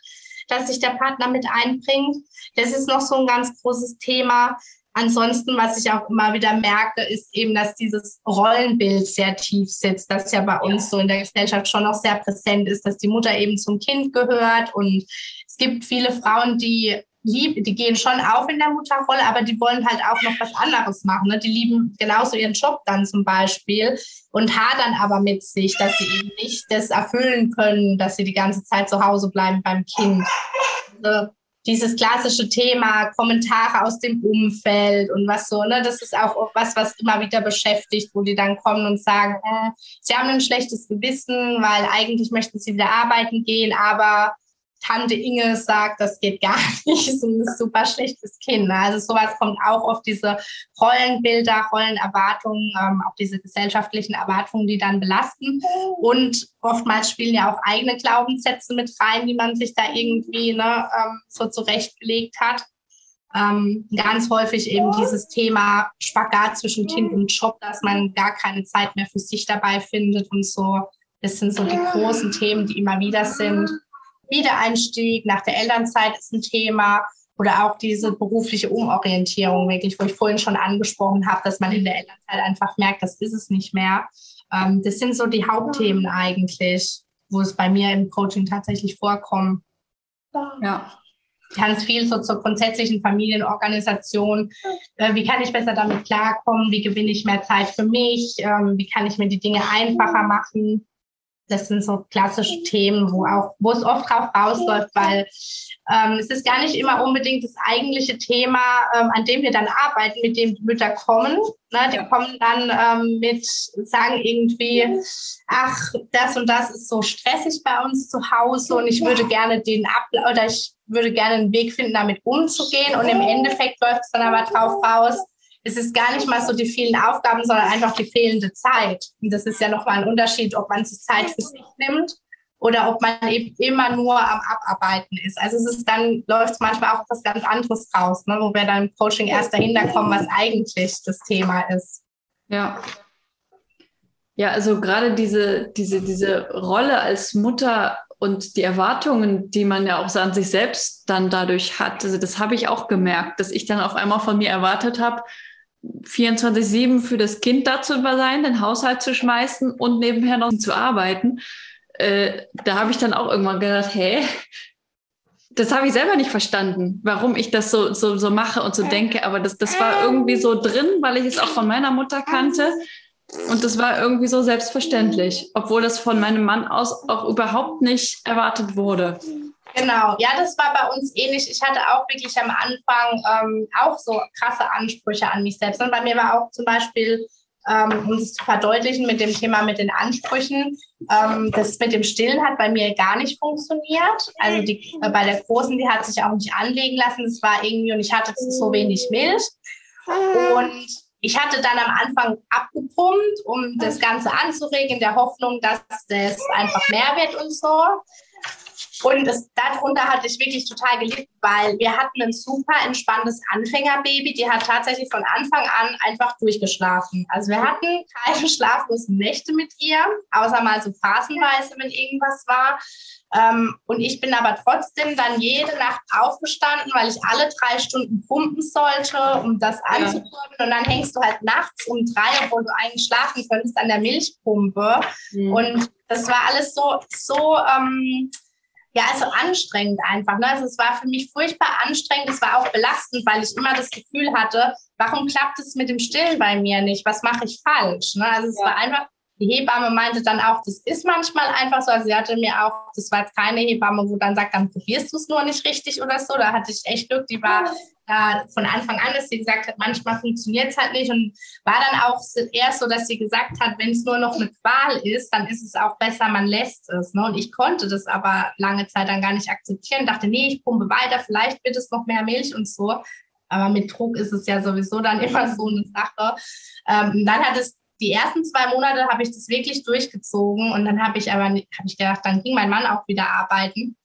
dass sich der Partner mit einbringt. Das ist noch so ein ganz großes Thema. Ansonsten, was ich auch immer wieder merke, ist eben, dass dieses Rollenbild sehr tief sitzt, das ja bei uns so in der Gesellschaft schon noch sehr präsent ist, dass die Mutter eben zum Kind gehört. Und es gibt viele Frauen, die lieb, die gehen schon auf in der Mutterrolle, aber die wollen halt auch noch was anderes machen. Ne? Die lieben genauso ihren Job dann zum Beispiel und hadern aber mit sich, dass sie eben nicht das erfüllen können, dass sie die ganze Zeit zu Hause bleiben beim Kind. Also dieses klassische Thema Kommentare aus dem Umfeld und was so, ne, das ist auch was, was immer wieder beschäftigt, wo die dann kommen und sagen, äh, sie haben ein schlechtes Gewissen, weil eigentlich möchten sie wieder arbeiten gehen, aber Tante Inge sagt, das geht gar nicht, ist ein super schlechtes Kind. Ne? Also sowas kommt auch auf diese Rollenbilder, Rollenerwartungen, ähm, auf diese gesellschaftlichen Erwartungen, die dann belasten. Und oftmals spielen ja auch eigene Glaubenssätze mit rein, die man sich da irgendwie ne, ähm, so zurechtgelegt hat. Ähm, ganz häufig eben dieses Thema Spagat zwischen Kind und Job, dass man gar keine Zeit mehr für sich dabei findet und so. Das sind so die großen Themen, die immer wieder sind. Wiedereinstieg nach der Elternzeit ist ein Thema oder auch diese berufliche Umorientierung, wirklich, wo ich vorhin schon angesprochen habe, dass man in der Elternzeit einfach merkt, das ist es nicht mehr. Ähm, das sind so die Hauptthemen eigentlich, wo es bei mir im Coaching tatsächlich vorkommt. Ja. Ganz viel so zur grundsätzlichen Familienorganisation. Äh, wie kann ich besser damit klarkommen? Wie gewinne ich mehr Zeit für mich? Ähm, wie kann ich mir die Dinge einfacher machen? Das sind so klassische Themen, wo auch, wo es oft drauf rausläuft, weil ähm, es ist gar nicht immer unbedingt das eigentliche Thema, ähm, an dem wir dann arbeiten, mit dem die Mütter kommen. Ne? Die ja. kommen dann ähm, mit, sagen irgendwie, ach, das und das ist so stressig bei uns zu Hause und ich würde gerne den ab oder ich würde gerne einen Weg finden, damit umzugehen. Und im Endeffekt läuft es dann aber drauf raus, es ist gar nicht mal so die vielen Aufgaben, sondern einfach die fehlende Zeit. Und das ist ja nochmal ein Unterschied, ob man sich Zeit für sich nimmt oder ob man eben immer nur am Abarbeiten ist. Also es ist dann, läuft manchmal auch was ganz anderes raus, ne, wo wir dann im Coaching erst dahinter kommen, was eigentlich das Thema ist. Ja. Ja, also gerade diese, diese, diese Rolle als Mutter und die Erwartungen, die man ja auch so an sich selbst dann dadurch hat, also das habe ich auch gemerkt, dass ich dann auf einmal von mir erwartet habe, 24-7 für das Kind da zu sein, den Haushalt zu schmeißen und nebenher noch zu arbeiten. Äh, da habe ich dann auch irgendwann gedacht, hä? Das habe ich selber nicht verstanden, warum ich das so, so, so mache und so denke. Aber das, das war irgendwie so drin, weil ich es auch von meiner Mutter kannte. Und das war irgendwie so selbstverständlich, obwohl das von meinem Mann aus auch überhaupt nicht erwartet wurde. Genau, ja, das war bei uns ähnlich. Ich hatte auch wirklich am Anfang ähm, auch so krasse Ansprüche an mich selbst. Und bei mir war auch zum Beispiel, ähm, um es zu verdeutlichen mit dem Thema mit den Ansprüchen, ähm, das mit dem Stillen hat bei mir gar nicht funktioniert. Also die, äh, bei der Großen, die hat sich auch nicht anlegen lassen. Das war irgendwie, und ich hatte so wenig Milch. Und ich hatte dann am Anfang abgepumpt, um das Ganze anzuregen, in der Hoffnung, dass das einfach mehr wird und so. Und das, darunter hatte ich wirklich total gelitten, weil wir hatten ein super entspanntes Anfängerbaby. Die hat tatsächlich von Anfang an einfach durchgeschlafen. Also wir hatten keine schlaflosen Nächte mit ihr, außer mal so phasenweise, wenn irgendwas war. Ähm, und ich bin aber trotzdem dann jede Nacht aufgestanden, weil ich alle drei Stunden pumpen sollte, um das anzukurbeln. Und dann hängst du halt nachts um drei, obwohl du eigentlich schlafen könntest, an der Milchpumpe. Mhm. Und das war alles so, so ähm, ja, also anstrengend einfach. Ne? Also es war für mich furchtbar anstrengend. Es war auch belastend, weil ich immer das Gefühl hatte, warum klappt es mit dem Stillen bei mir nicht? Was mache ich falsch? Ne? Also es ja. war einfach, die Hebamme meinte dann auch, das ist manchmal einfach so. Also sie hatte mir auch, das war keine Hebamme, wo dann sagt, dann probierst du es nur nicht richtig oder so. Da hatte ich echt Glück. Die war äh, von Anfang an, dass sie gesagt hat, manchmal funktioniert es halt nicht und war dann auch erst so, dass sie gesagt hat, wenn es nur noch eine Qual ist, dann ist es auch besser, man lässt es. Ne? Und ich konnte das aber lange Zeit dann gar nicht akzeptieren, dachte, nee, ich pumpe weiter, vielleicht wird es noch mehr Milch und so. Aber mit Druck ist es ja sowieso dann immer so eine Sache. Ähm, dann hat es die ersten zwei Monate habe ich das wirklich durchgezogen und dann habe ich aber habe ich gedacht, dann ging mein Mann auch wieder arbeiten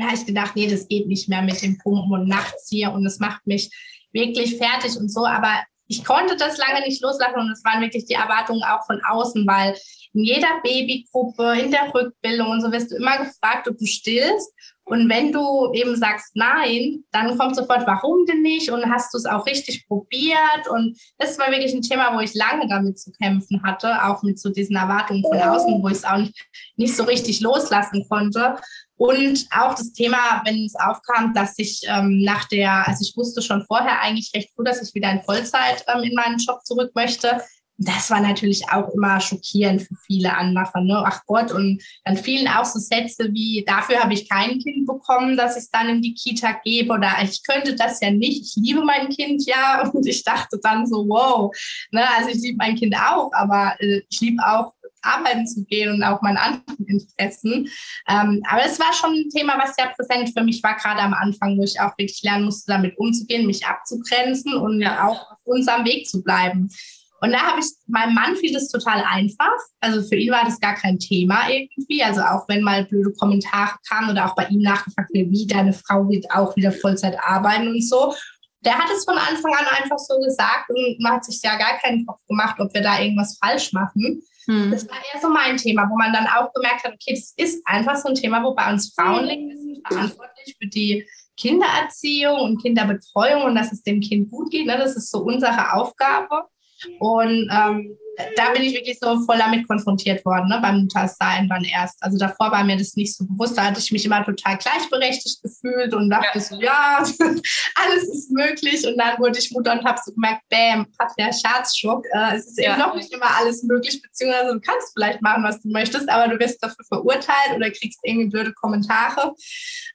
da habe ich gedacht, nee, das geht nicht mehr mit dem Pumpen und nachts hier und das macht mich wirklich fertig und so. Aber ich konnte das lange nicht loslassen und es waren wirklich die Erwartungen auch von außen, weil in jeder Babygruppe, in der Rückbildung und so wirst du immer gefragt, ob du stillst. Und wenn du eben sagst nein, dann kommt sofort, warum denn nicht? Und hast du es auch richtig probiert? Und das war wirklich ein Thema, wo ich lange damit zu kämpfen hatte, auch mit so diesen Erwartungen von außen, wo ich es auch nicht, nicht so richtig loslassen konnte. Und auch das Thema, wenn es aufkam, dass ich ähm, nach der, also ich wusste schon vorher eigentlich recht gut, dass ich wieder in Vollzeit ähm, in meinen Job zurück möchte. Das war natürlich auch immer schockierend für viele Anmacher. Ne? Ach Gott, und dann fielen auch so Sätze wie, dafür habe ich kein Kind bekommen, dass ich es dann in die Kita gebe oder ich könnte das ja nicht, ich liebe mein Kind ja. Und ich dachte dann so, wow, ne? also ich liebe mein Kind auch, aber äh, ich liebe auch arbeiten zu gehen und auch meinen anderen Interessen. Ähm, aber es war schon ein Thema, was sehr präsent für mich war, gerade am Anfang, wo ich auch wirklich lernen musste, damit umzugehen, mich abzugrenzen und ja. auch auf unserem Weg zu bleiben. Und da habe ich, meinem Mann fiel das total einfach. Also für ihn war das gar kein Thema irgendwie. Also auch wenn mal blöde Kommentare kamen oder auch bei ihm nachgefragt wird, wie deine Frau wird auch wieder Vollzeit arbeiten und so. Der hat es von Anfang an einfach so gesagt und man hat sich ja gar keinen Kopf gemacht, ob wir da irgendwas falsch machen. Hm. Das war eher so mein Thema, wo man dann auch gemerkt hat, okay, das ist einfach so ein Thema, wo bei uns Frauen liegt. Wir sind verantwortlich für die Kindererziehung und Kinderbetreuung und dass es dem Kind gut geht. Ne? Das ist so unsere Aufgabe. Und ähm, da bin ich wirklich so voll damit konfrontiert worden, ne, beim Muttersein dann erst. Also davor war mir das nicht so bewusst, da hatte ich mich immer total gleichberechtigt gefühlt und dachte ja. so, ja, alles ist möglich. Und dann wurde ich Mutter und habe so gemerkt, bam, Patriarchatsschock. Äh, es ist ja. eben noch nicht immer alles möglich, beziehungsweise du kannst vielleicht machen, was du möchtest, aber du wirst dafür verurteilt oder kriegst irgendwie blöde Kommentare.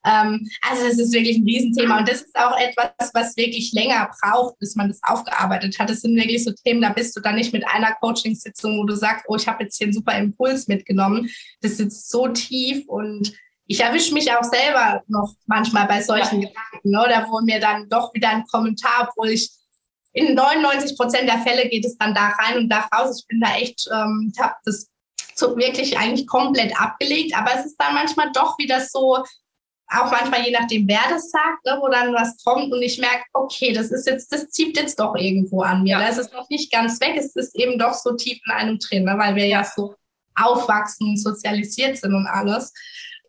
Ähm, also es ist wirklich ein Riesenthema und das ist auch etwas, was wirklich länger braucht, bis man das aufgearbeitet hat. Es sind wirklich so Themen, da bist du dann nicht mit einer Coachingsitzung, wo du sagst, oh, ich habe jetzt hier einen super Impuls mitgenommen. Das sitzt so tief und ich erwische mich auch selber noch manchmal bei solchen ja. Gedanken, ne? da wo mir dann doch wieder ein Kommentar, obwohl ich in 99 Prozent der Fälle geht es dann da rein und da raus. Ich bin da echt, ähm, ich habe das wirklich eigentlich komplett abgelegt, aber es ist dann manchmal doch wieder so, auch manchmal je nachdem, wer das sagt, ne, wo dann was kommt und ich merke, okay, das ist jetzt, das zieht jetzt doch irgendwo an mir. Ja. Das ist noch nicht ganz weg, es ist eben doch so tief in einem drin, ne, weil wir ja so aufwachsen, sozialisiert sind und alles.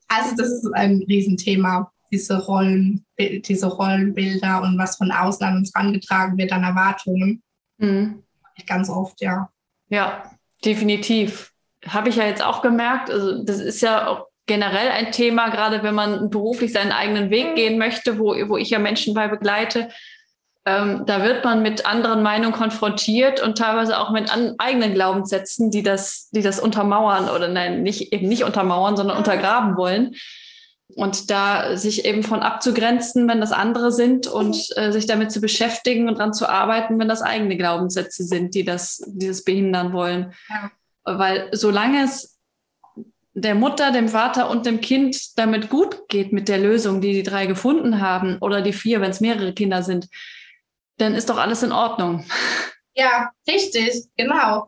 Also das ist ein Riesenthema, diese Rollen, diese Rollenbilder und was von außen an uns herangetragen wird an Erwartungen. Mhm. Ganz oft, ja. Ja, definitiv. Habe ich ja jetzt auch gemerkt. Also das ist ja auch generell ein Thema, gerade wenn man beruflich seinen eigenen Weg gehen möchte, wo, wo ich ja Menschen bei begleite. Ähm, da wird man mit anderen Meinungen konfrontiert und teilweise auch mit an, eigenen Glaubenssätzen, die das, die das untermauern oder nein, nicht, eben nicht untermauern, sondern untergraben wollen. Und da sich eben von abzugrenzen, wenn das andere sind und äh, sich damit zu beschäftigen und daran zu arbeiten, wenn das eigene Glaubenssätze sind, die das, die das behindern wollen. Ja. Weil solange es der Mutter, dem Vater und dem Kind damit gut geht mit der Lösung, die die drei gefunden haben oder die vier, wenn es mehrere Kinder sind, dann ist doch alles in Ordnung. Ja, richtig, genau.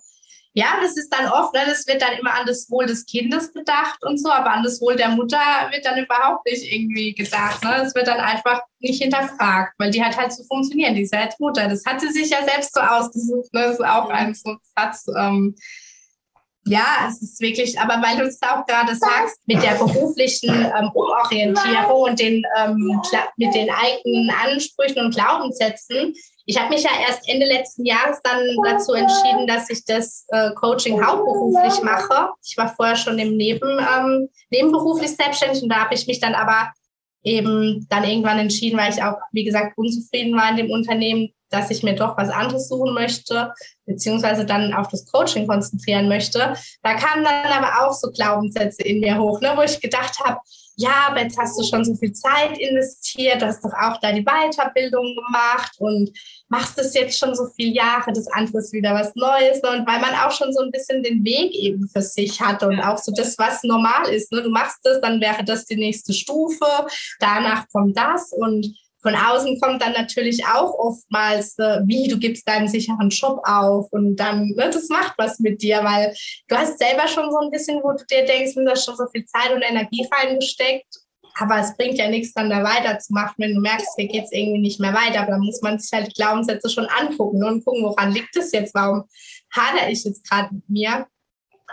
Ja, das ist dann oft, ne, das wird dann immer an das Wohl des Kindes gedacht und so, aber an das Wohl der Mutter wird dann überhaupt nicht irgendwie gedacht. Ne? Das wird dann einfach nicht hinterfragt, weil die hat halt so funktionieren, die ist als Mutter. Das hat sie sich ja selbst so ausgesucht. Ne? Das ist auch ein so ein Satz. Ähm, ja, es ist wirklich, aber weil du es auch gerade sagst, mit der beruflichen ähm, Umorientierung und den, ähm, mit den eigenen Ansprüchen und Glaubenssätzen. Ich habe mich ja erst Ende letzten Jahres dann dazu entschieden, dass ich das äh, Coaching hauptberuflich mache. Ich war vorher schon im Neben, ähm, nebenberuflich selbstständig und da habe ich mich dann aber eben dann irgendwann entschieden, weil ich auch, wie gesagt, unzufrieden war in dem Unternehmen, dass ich mir doch was anderes suchen möchte, beziehungsweise dann auf das Coaching konzentrieren möchte. Da kamen dann aber auch so Glaubenssätze in mir hoch, ne, wo ich gedacht habe, ja, aber jetzt hast du schon so viel Zeit investiert, hast doch auch da die Weiterbildung gemacht und machst das jetzt schon so viele Jahre, das andere ist wieder was Neues. Ne? Und weil man auch schon so ein bisschen den Weg eben für sich hat und auch so das, was normal ist. Ne? Du machst das, dann wäre das die nächste Stufe, danach kommt das und von außen kommt dann natürlich auch oftmals, äh, wie du gibst deinen sicheren Job auf und dann, ne, das macht was mit dir, weil du hast selber schon so ein bisschen, wo du dir denkst, du hast schon so viel Zeit und Energie reingesteckt, aber es bringt ja nichts, dann da weiterzumachen, wenn du merkst, hier geht es irgendwie nicht mehr weiter. Aber dann muss man sich halt Glaubenssätze schon angucken und gucken, woran liegt es jetzt, warum hadere ich jetzt gerade mit mir.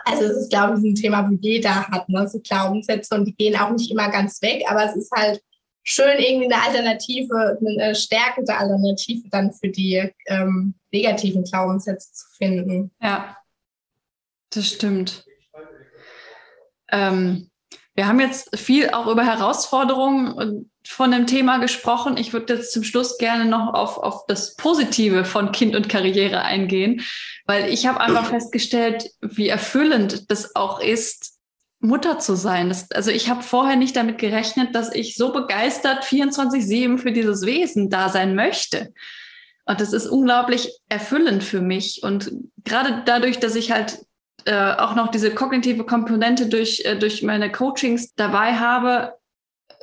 Also es ist, glaube ich, ein Thema, wo jeder hat, ne? so Glaubenssätze und die gehen auch nicht immer ganz weg, aber es ist halt schön, irgendwie eine Alternative, eine stärkende Alternative dann für die ähm, negativen Glaubenssätze zu finden. Ja, das stimmt. Ähm, wir haben jetzt viel auch über Herausforderungen von dem Thema gesprochen. Ich würde jetzt zum Schluss gerne noch auf, auf das Positive von Kind und Karriere eingehen, weil ich habe einfach festgestellt, wie erfüllend das auch ist, Mutter zu sein. Das, also ich habe vorher nicht damit gerechnet, dass ich so begeistert 24-7 für dieses Wesen da sein möchte. Und das ist unglaublich erfüllend für mich. Und gerade dadurch, dass ich halt äh, auch noch diese kognitive Komponente durch, äh, durch meine Coachings dabei habe,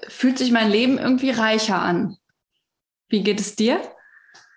fühlt sich mein Leben irgendwie reicher an. Wie geht es dir?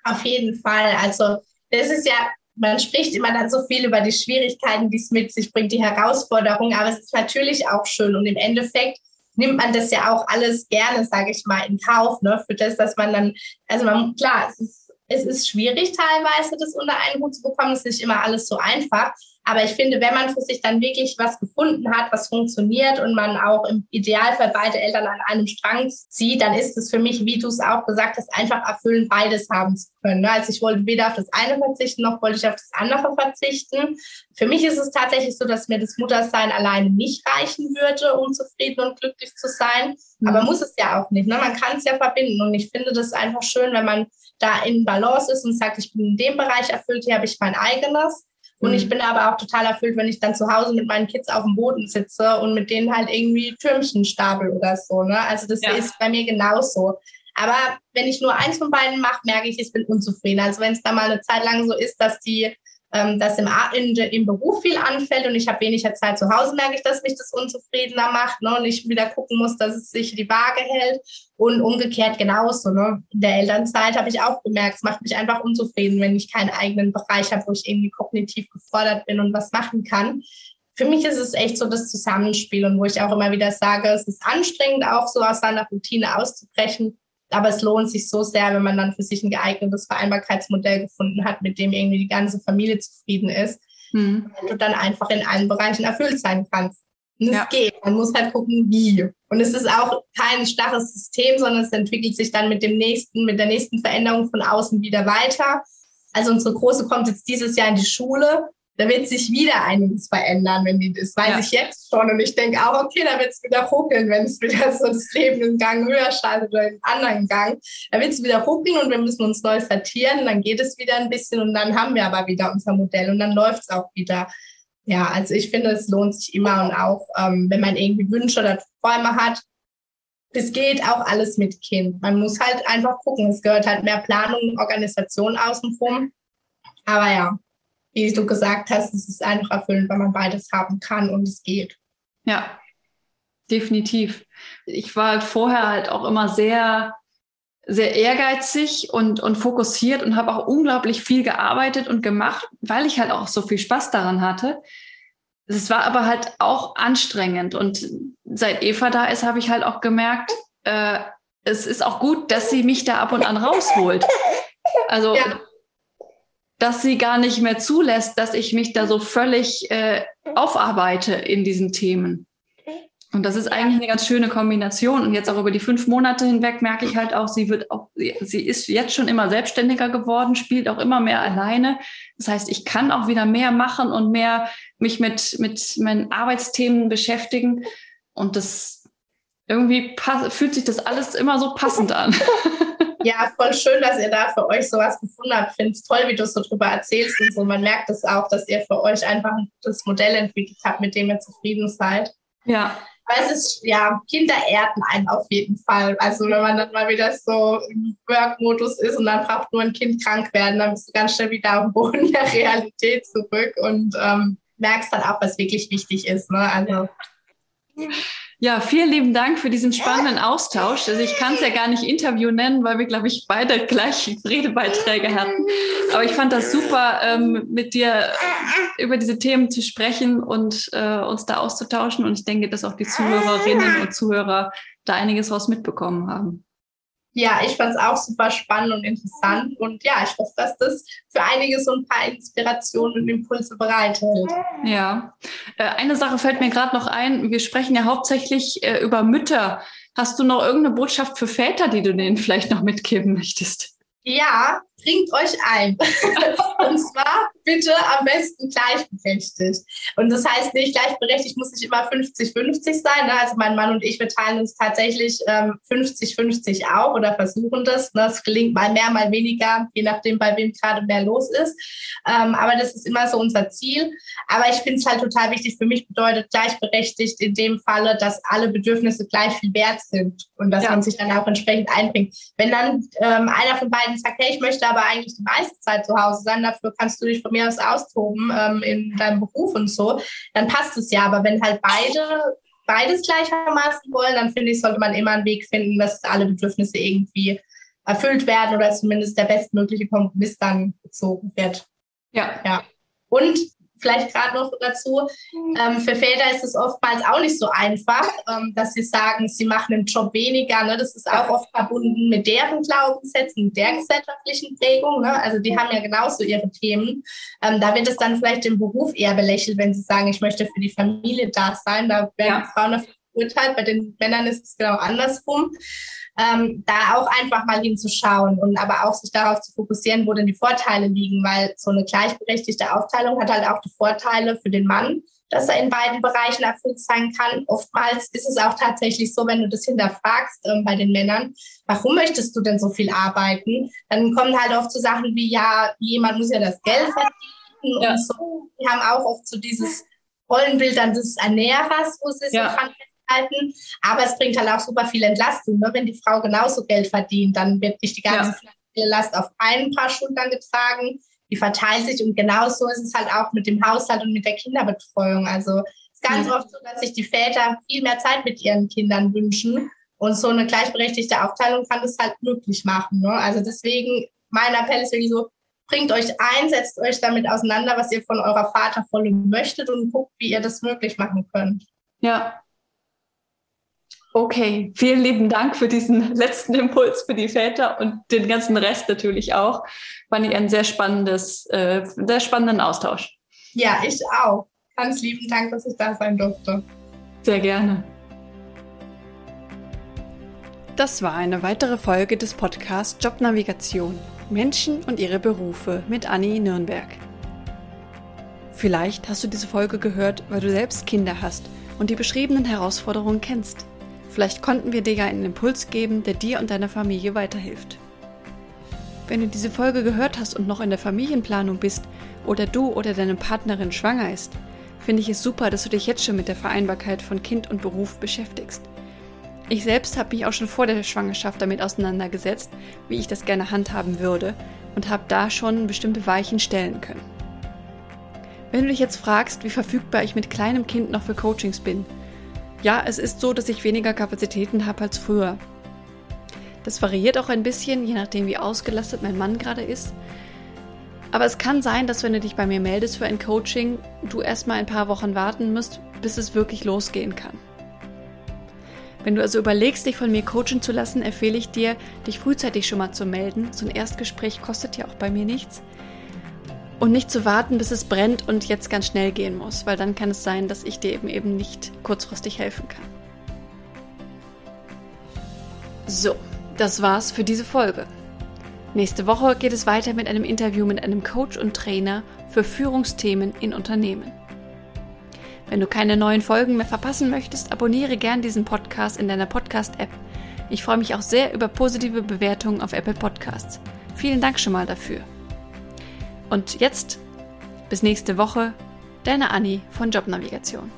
Auf jeden Fall. Also das ist ja man spricht immer dann so viel über die Schwierigkeiten, die es mit sich bringt, die Herausforderungen, aber es ist natürlich auch schön und im Endeffekt nimmt man das ja auch alles gerne, sage ich mal, in Kauf, ne, für das, dass man dann, also man, klar, es ist, es ist schwierig teilweise, das unter einen Hut zu bekommen, es ist nicht immer alles so einfach, Aber ich finde, wenn man für sich dann wirklich was gefunden hat, was funktioniert und man auch im Idealfall beide Eltern an einem Strang zieht, dann ist es für mich, wie du es auch gesagt hast, einfach erfüllend, beides haben zu können. Ne? Also ich wollte weder auf das eine verzichten, noch wollte ich auf das andere verzichten. Für mich ist es tatsächlich so, dass mir das Muttersein alleine nicht reichen würde, um zufrieden und glücklich zu sein. Mhm. Aber muss es ja auch nicht. Ne? Man kann es ja verbinden. Und ich finde das einfach schön, wenn man da in Balance ist und sagt, ich bin in dem Bereich erfüllt, hier habe ich mein eigenes. Und ich mhm. bin aber auch total erfüllt, wenn ich dann zu Hause mit meinen Kids auf dem Boden sitze und mit denen halt irgendwie Türmchen stapel oder so. Ne? Also das ja. ist bei mir genauso. Aber wenn ich nur eins von beiden mache, merke ich, ich bin unzufrieden. Also wenn es da mal eine Zeit lang so ist, dass die ähm, dass im, in, im Beruf viel anfällt und ich habe weniger Zeit zu Hause, merke ich, dass mich das unzufriedener macht ne? und ich wieder gucken muss, dass es sich die Waage hält und umgekehrt genauso. Ne? In der Elternzeit habe ich auch gemerkt, es macht mich einfach unzufrieden, wenn ich keinen eigenen Bereich habe, wo ich irgendwie kognitiv gefordert bin und was machen kann. Für mich ist es echt so das Zusammenspiel und wo ich auch immer wieder sage, es ist anstrengend, auch so aus seiner Routine auszubrechen aber es lohnt sich so sehr, wenn man dann für sich ein geeignetes Vereinbarkeitsmodell gefunden hat, mit dem irgendwie die ganze Familie zufrieden ist. Mhm. Und du dann einfach in allen Bereichen erfüllt sein kannst. Und ja. es geht. Man muss halt gucken, wie. Und es ist auch kein starres System, sondern es entwickelt sich dann mit dem nächsten, mit der nächsten Veränderung von außen wieder weiter. Also unsere Große kommt jetzt dieses Jahr in die Schule da wird sich wieder einiges verändern, wenn die, das weiß ja. ich jetzt schon. Und ich denke auch, okay, da wird es wieder ruckeln, wenn es wieder so das Leben einen Gang höher schaltet oder einen anderen Gang. Da wird es wieder ruckeln und wir müssen uns neu sortieren. Dann geht es wieder ein bisschen und dann haben wir aber wieder unser Modell und dann läuft es auch wieder. Ja, also ich finde, es lohnt sich immer und auch, ähm, wenn man irgendwie Wünsche oder Träume hat, es geht auch alles mit Kind. Man muss halt einfach gucken. Es gehört halt mehr Planung und Organisation außenrum. Aber ja, wie du gesagt hast, es ist einfach erfüllend, wenn man beides haben kann und es geht. Ja, definitiv. Ich war vorher halt auch immer sehr, sehr ehrgeizig und, und fokussiert und habe auch unglaublich viel gearbeitet und gemacht, weil ich halt auch so viel Spaß daran hatte. Es war aber halt auch anstrengend. Und seit Eva da ist, habe ich halt auch gemerkt, äh, es ist auch gut, dass sie mich da ab und an rausholt. Also ja dass sie gar nicht mehr zulässt, dass ich mich da so völlig äh, aufarbeite in diesen Themen. Und das ist eigentlich eine ganz schöne Kombination. Und jetzt auch über die fünf Monate hinweg merke ich halt auch, sie wird auch, sie ist jetzt schon immer selbstständiger geworden, spielt auch immer mehr alleine. Das heißt, ich kann auch wieder mehr machen und mehr mich mit, mit meinen Arbeitsthemen beschäftigen. Und das irgendwie fühlt sich das alles immer so passend an. Ja, voll schön, dass ihr da für euch sowas gefunden habt. Ich finde es toll, wie du so drüber erzählst und so. Man merkt es auch, dass ihr für euch einfach das Modell entwickelt habt, mit dem ihr zufrieden seid. Ja. Weil es ist, ja, Kinder erden einen auf jeden Fall. Also wenn man dann mal wieder so im Work-Modus ist und dann braucht nur ein Kind krank werden, dann bist du ganz schnell wieder dem Boden der Realität zurück und ähm, merkst dann auch, was wirklich wichtig ist. Ne? Also. Ja, vielen lieben Dank für diesen spannenden Austausch. Also ich kann es ja gar nicht Interview nennen, weil wir, glaube ich, beide gleich Redebeiträge hatten. Aber ich fand das super, ähm, mit dir über diese Themen zu sprechen und äh, uns da auszutauschen. Und ich denke, dass auch die Zuhörerinnen und Zuhörer da einiges raus mitbekommen haben ja, ich fand es auch super spannend und interessant. Und ja, ich hoffe, dass das für einige so ein paar Inspirationen und Impulse bereithält. Ja, äh, eine Sache fällt mir gerade noch ein. Wir sprechen ja hauptsächlich äh, über Mütter. Hast du noch irgendeine Botschaft für Väter, die du denen vielleicht noch mitgeben möchtest? Ja, bringt euch ein. und zwar bitte am besten gleichberechtigt. Und das heißt nicht, gleichberechtigt muss nicht immer 50-50 sein. Ne? Also mein Mann und ich, wir teilen uns tatsächlich 50-50 ähm, auch oder versuchen das. Ne? Es gelingt mal mehr, mal weniger, je nachdem, bei wem gerade mehr los ist. Ähm, aber das ist immer so unser Ziel. Aber ich finde es halt total wichtig. Für mich bedeutet gleichberechtigt in dem Falle, dass alle Bedürfnisse gleich viel wert sind und dass ja. man sich dann auch entsprechend einbringt. Wenn dann ähm, einer von beiden sagt, hey, ich möchte aber eigentlich die meiste Zeit zu Hause sein, dafür kannst du dich von mir aus austoben ähm, in deinem Beruf und so, dann passt es ja. Aber wenn halt beide beides gleichermaßen wollen, dann finde ich, sollte man immer einen Weg finden, dass alle Bedürfnisse irgendwie erfüllt werden oder zumindest der bestmögliche Kompromiss dann gezogen wird. Ja. ja. Und vielleicht gerade noch dazu, ähm, für Väter ist es oftmals auch nicht so einfach, ähm, dass sie sagen, sie machen den Job weniger. Ne? Das ist auch oft verbunden mit deren Glaubenssätzen, der gesellschaftlichen Prägung. Ne? Also die haben ja genauso ihre Themen. Ähm, da wird es dann vielleicht im Beruf eher belächelt, wenn sie sagen, ich möchte für die Familie da sein. Da werden ja. Frauen verurteilt. Bei den Männern ist es genau andersrum ähm, da auch einfach mal hinzuschauen und aber auch sich darauf zu fokussieren, wo denn die Vorteile liegen, weil so eine gleichberechtigte Aufteilung hat halt auch die Vorteile für den Mann, dass er in beiden Bereichen erfüllt sein kann. Oftmals ist es auch tatsächlich so, wenn du das hinterfragst ähm, bei den Männern, warum möchtest du denn so viel arbeiten? Dann kommen halt oft so Sachen wie, ja, jemand muss ja das Geld verdienen ja. und so. Die haben auch oft so dieses Rollenbild dann des Ernährers, wo sie ja. so halten. Aber es bringt halt auch super viel Entlastung. Ne? Wenn die Frau genauso Geld verdient, dann wird nicht die ganze ja. Last auf ein paar Schultern getragen. Die verteilt sich und genauso ist es halt auch mit dem Haushalt und mit der Kinderbetreuung. Also es ist ganz ja. oft so, dass sich die Väter viel mehr Zeit mit ihren Kindern wünschen. Und so eine gleichberechtigte Aufteilung kann das halt möglich machen. Ne? Also deswegen, mein Appell ist wirklich so, bringt euch ein, setzt euch damit auseinander, was ihr von eurer Vaterrolle möchtet und guckt, wie ihr das möglich machen könnt. Ja, Okay, vielen lieben Dank für diesen letzten Impuls für die Väter und den ganzen Rest natürlich auch. Fand ich ein sehr spannendes, äh, sehr spannenden Austausch. Ja, ich auch. Ganz lieben Dank, dass ich da sein durfte. Sehr gerne. Das war eine weitere Folge des Podcasts Jobnavigation. Menschen und ihre Berufe mit Anni Nürnberg. Vielleicht hast du diese Folge gehört, weil du selbst Kinder hast und die beschriebenen Herausforderungen kennst. Vielleicht konnten wir dir ja einen Impuls geben, der dir und deiner Familie weiterhilft. Wenn du diese Folge gehört hast und noch in der Familienplanung bist oder du oder deine Partnerin schwanger ist, finde ich es super, dass du dich jetzt schon mit der Vereinbarkeit von Kind und Beruf beschäftigst. Ich selbst habe mich auch schon vor der Schwangerschaft damit auseinandergesetzt, wie ich das gerne handhaben würde und habe da schon bestimmte Weichen stellen können. Wenn du dich jetzt fragst, wie verfügbar ich mit kleinem Kind noch für Coachings bin ja, es ist so, dass ich weniger Kapazitäten habe als früher. Das variiert auch ein bisschen, je nachdem, wie ausgelastet mein Mann gerade ist. Aber es kann sein, dass wenn du dich bei mir meldest für ein Coaching, du erstmal ein paar Wochen warten musst, bis es wirklich losgehen kann. Wenn du also überlegst, dich von mir coachen zu lassen, empfehle ich dir, dich frühzeitig schon mal zu melden. So ein Erstgespräch kostet ja auch bei mir nichts. Und nicht zu warten, bis es brennt und jetzt ganz schnell gehen muss, weil dann kann es sein, dass ich dir eben eben nicht kurzfristig helfen kann. So, das war's für diese Folge. Nächste Woche geht es weiter mit einem Interview mit einem Coach und Trainer für Führungsthemen in Unternehmen. Wenn du keine neuen Folgen mehr verpassen möchtest, abonniere gern diesen Podcast in deiner Podcast-App. Ich freue mich auch sehr über positive Bewertungen auf Apple Podcasts. Vielen Dank schon mal dafür. Und jetzt bis nächste Woche, deine Anni von Jobnavigation.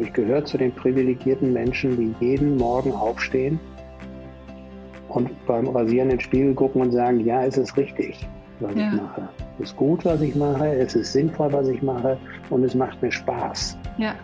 Ich gehöre zu den privilegierten Menschen, die jeden Morgen aufstehen und beim Rasieren in den Spiegel gucken und sagen, ja, es ist richtig, was ja. ich mache. Es ist gut, was ich mache, es ist sinnvoll, was ich mache und es macht mir Spaß. Ja.